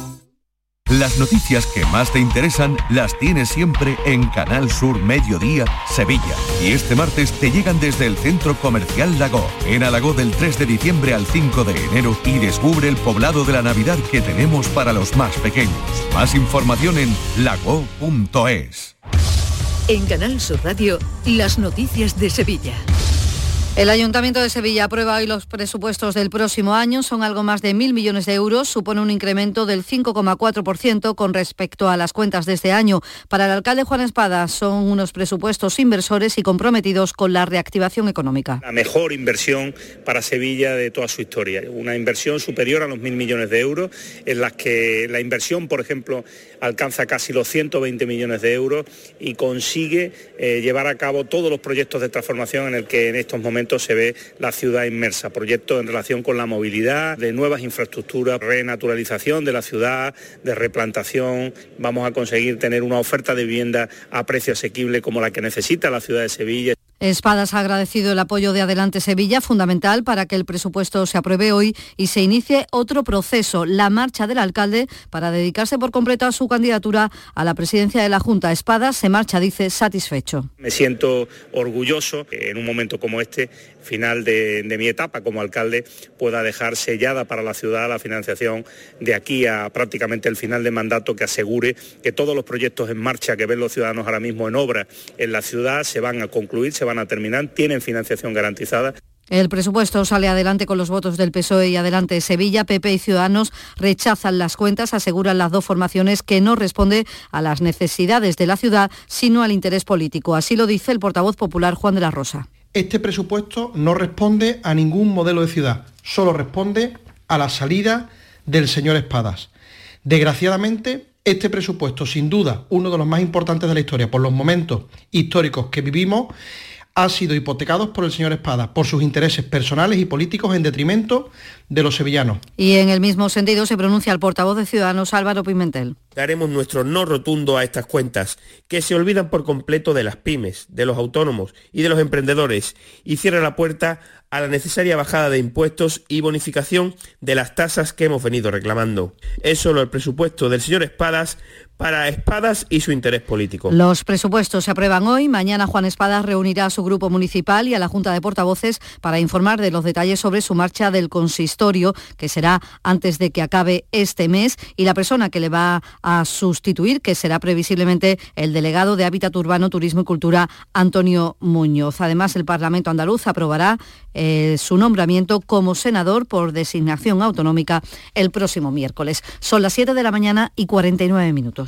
Las noticias que más te interesan las tienes siempre en Canal Sur Mediodía, Sevilla. Y este martes te llegan desde el Centro Comercial Lago, en Alagó del 3 de diciembre al 5 de enero y descubre el poblado de la Navidad que tenemos para los más pequeños. Más información en lago.es. En Canal Sur Radio, las noticias de Sevilla. El Ayuntamiento de Sevilla aprueba hoy los presupuestos del próximo año. Son algo más de mil millones de euros. Supone un incremento del 5,4% con respecto a las cuentas de este año. Para el alcalde Juan Espada son unos presupuestos inversores y comprometidos con la reactivación económica. La mejor inversión para Sevilla de toda su historia. Una inversión superior a los mil millones de euros, en las que la inversión, por ejemplo, alcanza casi los 120 millones de euros y consigue eh, llevar a cabo todos los proyectos de transformación en el que en estos momentos se ve la ciudad inmersa. Proyectos en relación con la movilidad, de nuevas infraestructuras, renaturalización de la ciudad, de replantación. Vamos a conseguir tener una oferta de vivienda a precio asequible como la que necesita la ciudad de Sevilla. Espadas ha agradecido el apoyo de Adelante Sevilla, fundamental para que el presupuesto se apruebe hoy y se inicie otro proceso, la marcha del alcalde para dedicarse por completo a su candidatura a la presidencia de la Junta. Espadas se marcha, dice, satisfecho. Me siento orgulloso en un momento como este, final de, mi etapa como alcalde, pueda dejar sellada para la ciudad la financiación de aquí a prácticamente el final de mandato que asegure que todos los proyectos en marcha que ven los ciudadanos ahora mismo en obra en la ciudad se van a concluir, se van a terminar, tienen financiación garantizada. El presupuesto sale adelante con los votos del PSOE y adelante Sevilla. PP y Ciudadanos rechazan las cuentas, aseguran las dos formaciones que no responde a las necesidades de la ciudad, sino al interés político. Así lo dice el portavoz popular Juan de la Rosa. Este presupuesto no responde a ningún modelo de ciudad, solo responde a la salida del señor Espadas. Desgraciadamente, este presupuesto, sin duda, uno de los más importantes de la historia por los momentos históricos que vivimos, han sido hipotecados por el señor Espada, por sus intereses personales y políticos en detrimento de los sevillanos. Y en el mismo sentido se pronuncia el portavoz de Ciudadanos Álvaro Pimentel. Daremos nuestro no rotundo a estas cuentas, que se olvidan por completo de las pymes, de los autónomos y de los emprendedores, y cierran la puerta a la necesaria bajada de impuestos y bonificación de las tasas que hemos venido reclamando. Es solo el presupuesto del señor Espadas para Espadas y su interés político. Los presupuestos se aprueban hoy. Mañana Juan Espadas reunirá a su grupo municipal y a la Junta de Portavoces para informar de los detalles sobre su marcha del consistorio, que será antes de que acabe este mes, y la persona que le va a sustituir, que será previsiblemente el delegado de Hábitat Urbano, Turismo y Cultura, Antonio Muñoz. Además, el Parlamento andaluz aprobará eh, su nombramiento como senador por designación autonómica el próximo miércoles. Son las 7 de la mañana y 49 minutos.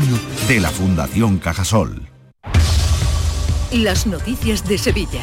de la Fundación Cajasol. Las noticias de Sevilla.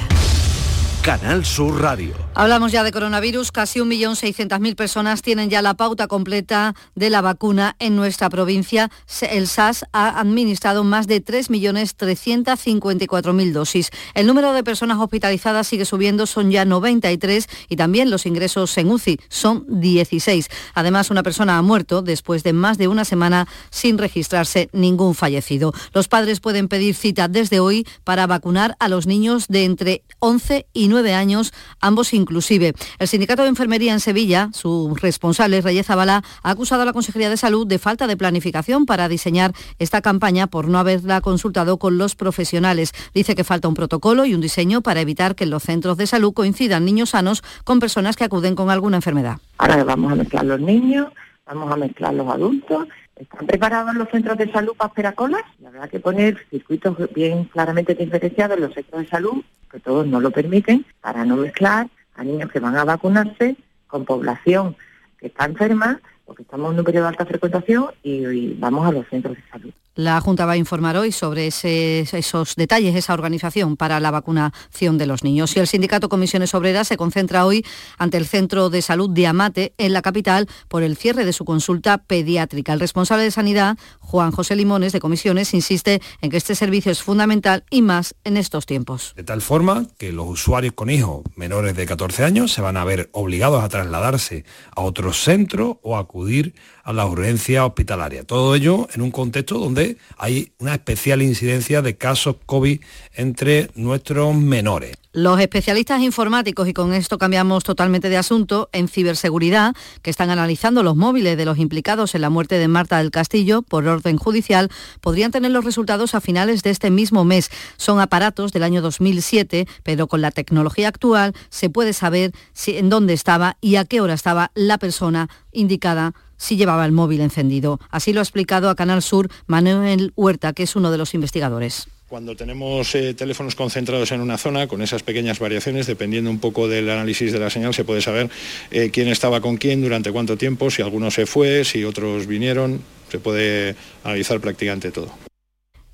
Canal Sur Radio. Hablamos ya de coronavirus. Casi 1.600.000 personas tienen ya la pauta completa de la vacuna en nuestra provincia. El SAS ha administrado más de 3.354.000 dosis. El número de personas hospitalizadas sigue subiendo, son ya 93 y también los ingresos en UCI son 16. Además, una persona ha muerto después de más de una semana sin registrarse ningún fallecido. Los padres pueden pedir cita desde hoy para vacunar a los niños de entre 11 y 9 años, ambos inclusive. El Sindicato de Enfermería en Sevilla, su responsable, Reyes Zabala, ha acusado a la Consejería de Salud de falta de planificación para diseñar esta campaña por no haberla consultado con los profesionales. Dice que falta un protocolo y un diseño para evitar que en los centros de salud coincidan niños sanos con personas que acuden con alguna enfermedad. Ahora vamos a mezclar los niños, vamos a mezclar los adultos ¿Están preparados los centros de salud para esperar colas? La verdad que poner circuitos bien claramente diferenciados en los centros de salud, que todos no lo permiten, para no mezclar a niños que van a vacunarse con población que está enferma, porque estamos en un periodo de alta frecuentación y vamos a los centros de salud. La Junta va a informar hoy sobre esos detalles, esa organización para la vacunación de los niños. Y el sindicato Comisiones Obreras se concentra hoy ante el Centro de Salud de Amate, en la capital, por el cierre de su consulta pediátrica. El responsable de Sanidad, Juan José Limones, de Comisiones, insiste en que este servicio es fundamental y más en estos tiempos. De tal forma que los usuarios con hijos menores de 14 años se van a ver obligados a trasladarse a otro centro o acudir a la urgencia hospitalaria. Todo ello en un contexto donde hay una especial incidencia de casos COVID entre nuestros menores. Los especialistas informáticos, y con esto cambiamos totalmente de asunto, en ciberseguridad, que están analizando los móviles de los implicados en la muerte de Marta del Castillo por orden judicial, podrían tener los resultados a finales de este mismo mes. Son aparatos del año 2007, pero con la tecnología actual se puede saber si, en dónde estaba y a qué hora estaba la persona indicada si llevaba el móvil encendido. Así lo ha explicado a Canal Sur Manuel Huerta, que es uno de los investigadores. Cuando tenemos eh, teléfonos concentrados en una zona, con esas pequeñas variaciones, dependiendo un poco del análisis de la señal, se puede saber eh, quién estaba con quién, durante cuánto tiempo, si alguno se fue, si otros vinieron, se puede analizar prácticamente todo.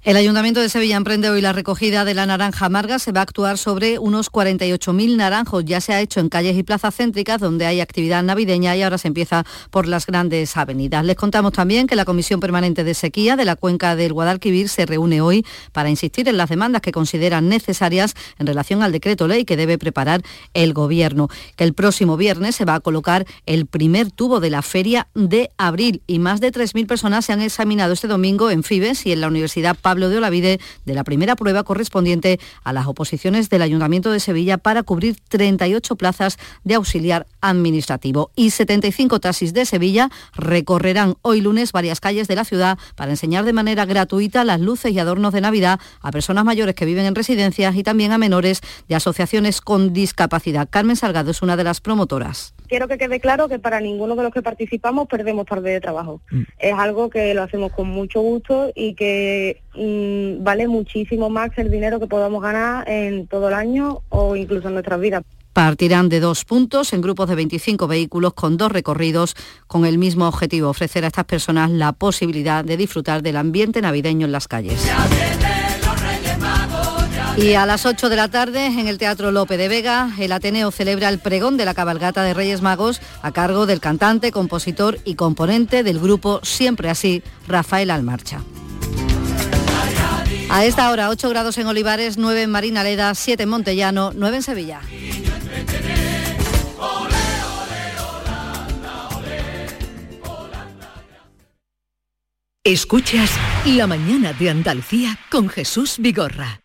El Ayuntamiento de Sevilla emprende hoy la recogida de la naranja amarga. Se va a actuar sobre unos 48.000 naranjos. Ya se ha hecho en calles y plazas céntricas donde hay actividad navideña y ahora se empieza por las grandes avenidas. Les contamos también que la Comisión Permanente de Sequía de la Cuenca del Guadalquivir se reúne hoy para insistir en las demandas que consideran necesarias en relación al decreto ley que debe preparar el Gobierno. Que el próximo viernes se va a colocar el primer tubo de la feria de abril y más de 3.000 personas se han examinado este domingo en Fibes y en la Universidad Pablo de Olavide de la primera prueba correspondiente a las oposiciones del Ayuntamiento de Sevilla para cubrir 38 plazas de auxiliar administrativo. Y 75 taxis de Sevilla recorrerán hoy lunes varias calles de la ciudad para enseñar de manera gratuita las luces y adornos de Navidad a personas mayores que viven en residencias y también a menores de asociaciones con discapacidad. Carmen Salgado es una de las promotoras quiero que quede claro que para ninguno de los que participamos perdemos tarde de trabajo. Mm. Es algo que lo hacemos con mucho gusto y que mm, vale muchísimo más el dinero que podamos ganar en todo el año o incluso en nuestras vidas. Partirán de dos puntos en grupos de 25 vehículos con dos recorridos con el mismo objetivo, ofrecer a estas personas la posibilidad de disfrutar del ambiente navideño en las calles. Y a las 8 de la tarde, en el Teatro Lope de Vega, el Ateneo celebra el pregón de la cabalgata de Reyes Magos a cargo del cantante, compositor y componente del grupo Siempre Así, Rafael Almarcha. A esta hora, 8 grados en Olivares, 9 en Marinaleda, 7 en Montellano, 9 en Sevilla. Escuchas La mañana de Andalucía con Jesús Vigorra.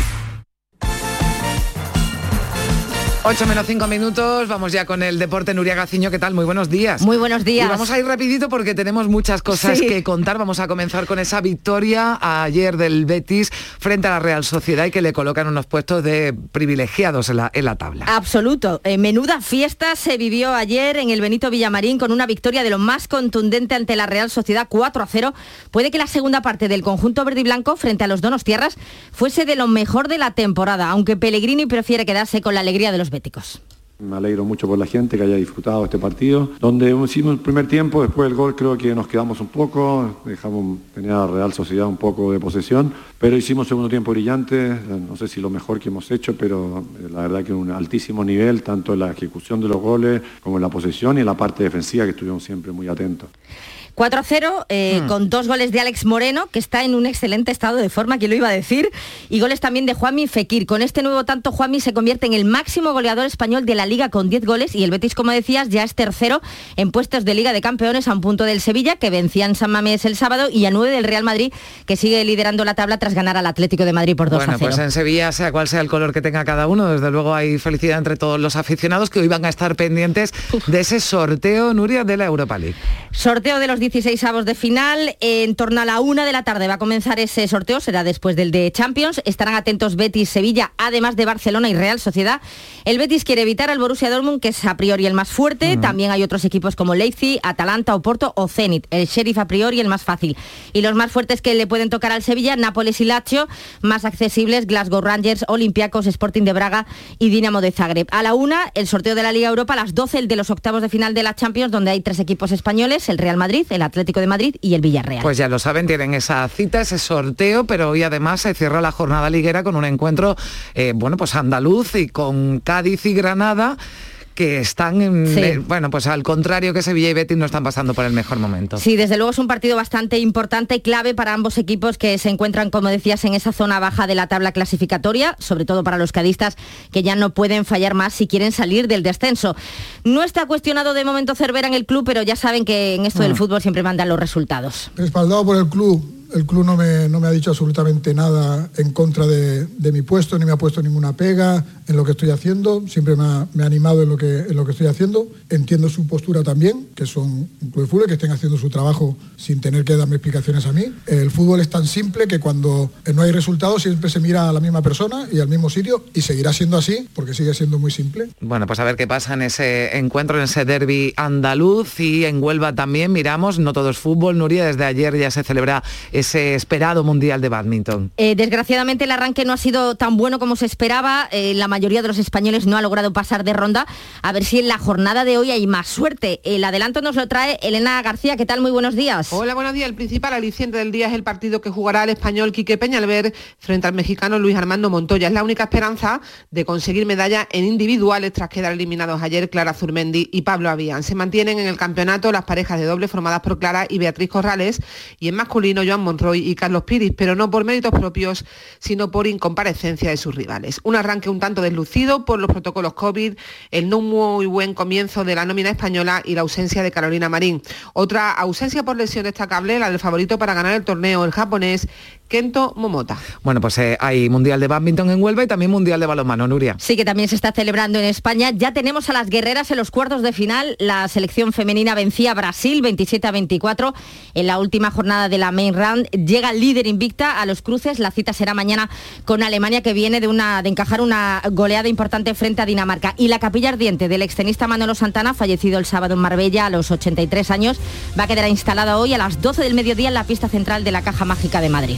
8 menos 5 minutos, vamos ya con el deporte. Nuria Gaciño, ¿qué tal? Muy buenos días. Muy buenos días. Y vamos a ir rapidito porque tenemos muchas cosas que contar. Vamos a comenzar con esa victoria ayer del Betis frente a la Real Sociedad y que le colocan unos puestos de privilegiados en la, en la tabla. Absoluto. Eh, menuda fiesta se vivió ayer en el Benito Villamarín con una victoria de lo más contundente ante la Real Sociedad 4 a 0. Puede que la segunda parte del conjunto verde y blanco frente a los Donos Tierras fuese de lo mejor de la temporada, aunque Pellegrini prefiere quedarse con la alegría de los me alegro mucho por la gente que haya disfrutado este partido, donde hicimos el primer tiempo, después del gol creo que nos quedamos un poco, dejamos, tenía la Real Sociedad un poco de posesión, pero hicimos segundo tiempo brillante, no sé si lo mejor que hemos hecho, pero eh, la verdad que un altísimo nivel, tanto en la ejecución de los goles como en la posesión y en la parte defensiva que estuvimos siempre muy atentos. 4-0 eh, hmm. con dos goles de Alex Moreno, que está en un excelente estado de forma, que lo iba a decir, y goles también de Juanmi Fekir. Con este nuevo tanto, Juanmi se convierte en el máximo goleador español de la liga con 10 goles y el Betis, como decías, ya es tercero en puestos de Liga de Campeones a un punto del Sevilla, que vencía en San Mamés el sábado, y a 9 del Real Madrid, que sigue liderando la tabla tras ganar al Atlético de Madrid por 2 bueno, pues en Sevilla, sea cual sea el color que tenga cada uno, desde luego hay felicidad entre todos los aficionados que hoy van a estar pendientes de ese sorteo, Nuria, de la Europa League. Sorteo de los 16 avos de final. En torno a la una de la tarde va a comenzar ese sorteo, será después del de Champions. Estarán atentos Betis, Sevilla, además de Barcelona y Real Sociedad. El Betis quiere evitar al Borussia Dortmund, que es a priori el más fuerte. También hay otros equipos como Leipzig, Atalanta, Oporto o Zenit. El Sheriff a priori el más fácil. Y los más fuertes que le pueden tocar al Sevilla, Nápoles y Lazio. Más accesibles, Glasgow Rangers, Olympiacos, Sporting de Braga y Dinamo de Zagreb. A la una, el sorteo de la Liga Europa, a las 12 el de los octavos de final de la Champions, donde hay tres equipos españoles, el Real Madrid, el Atlético de Madrid y el Villarreal. Pues ya lo saben, tienen esa cita, ese sorteo, pero hoy además se cierra la jornada liguera con un encuentro, eh, bueno, pues andaluz y con Cádiz y Granada que están, en, eh, bueno, pues al contrario que Sevilla y Betis no están pasando por el mejor momento. Sí, desde luego es un partido bastante importante y clave para ambos equipos que se encuentran, como decías, en esa zona baja de la tabla clasificatoria, sobre todo para los cadistas que ya no pueden fallar más si quieren salir del descenso. No está cuestionado de momento Cervera en el club, pero ya saben que en esto del ah. fútbol siempre mandan los resultados. Respaldado por el club el club no me, no me, ha dicho absolutamente nada en contra de, mi puesto, ni me ha puesto ninguna pega en lo que estoy haciendo, siempre me ha, animado en lo, que, en lo que estoy haciendo. Entiendo su postura también, que son un club de fútbol, que estén haciendo su trabajo sin tener que darme explicaciones a mí. El fútbol es tan simple que cuando no hay resultados siempre se mira a la misma persona y al mismo sitio y seguirá siendo así porque sigue siendo muy simple. Bueno, pues a ver qué pasa en ese encuentro, en ese derby andaluz y en Huelva también miramos, no todo es fútbol, Nuria, desde ayer ya se celebra ese esperado Mundial de Badminton. Eh, desgraciadamente el arranque no ha sido tan bueno como se esperaba. Eh, la mayoría de los españoles no ha logrado pasar de ronda. A ver si en la jornada de hoy hay más suerte. El adelanto nos lo trae Elena García. ¿Qué tal? Muy buenos días. Hola, buenos días. El principal aliciente del día es el partido que jugará el español Quique Peñalver frente al mexicano Luis Armando Montoya. Es la única esperanza de conseguir medalla en individuales tras quedar eliminados ayer Clara Zurmendi y Pablo Avian. Se mantienen en el campeonato las parejas de doble formadas por Clara y Beatriz Corrales y en masculino Joan Monroy y Carlos Piris, pero no por méritos propios, sino por incomparecencia de sus rivales. Un arranque un tanto deslucido por los protocolos COVID, el no muy buen comienzo de la nómina española y la ausencia de Carolina Marín. Otra ausencia por lesión destacable, la del favorito para ganar el torneo, el japonés Kento Momota. Bueno, pues eh, hay Mundial de Badminton en Huelva y también Mundial de Balonmano, Nuria. Sí, que también se está celebrando en España. Ya tenemos a las guerreras en los cuartos de final. La selección femenina vencía a Brasil 27 a 24 en la última jornada de la Main Round. Llega líder invicta a los cruces. La cita será mañana con Alemania, que viene de, una, de encajar una goleada importante frente a Dinamarca. Y la capilla ardiente del extenista Manolo Santana, fallecido el sábado en Marbella a los 83 años, va a quedar instalada hoy a las 12 del mediodía en la pista central de la Caja Mágica de Madrid.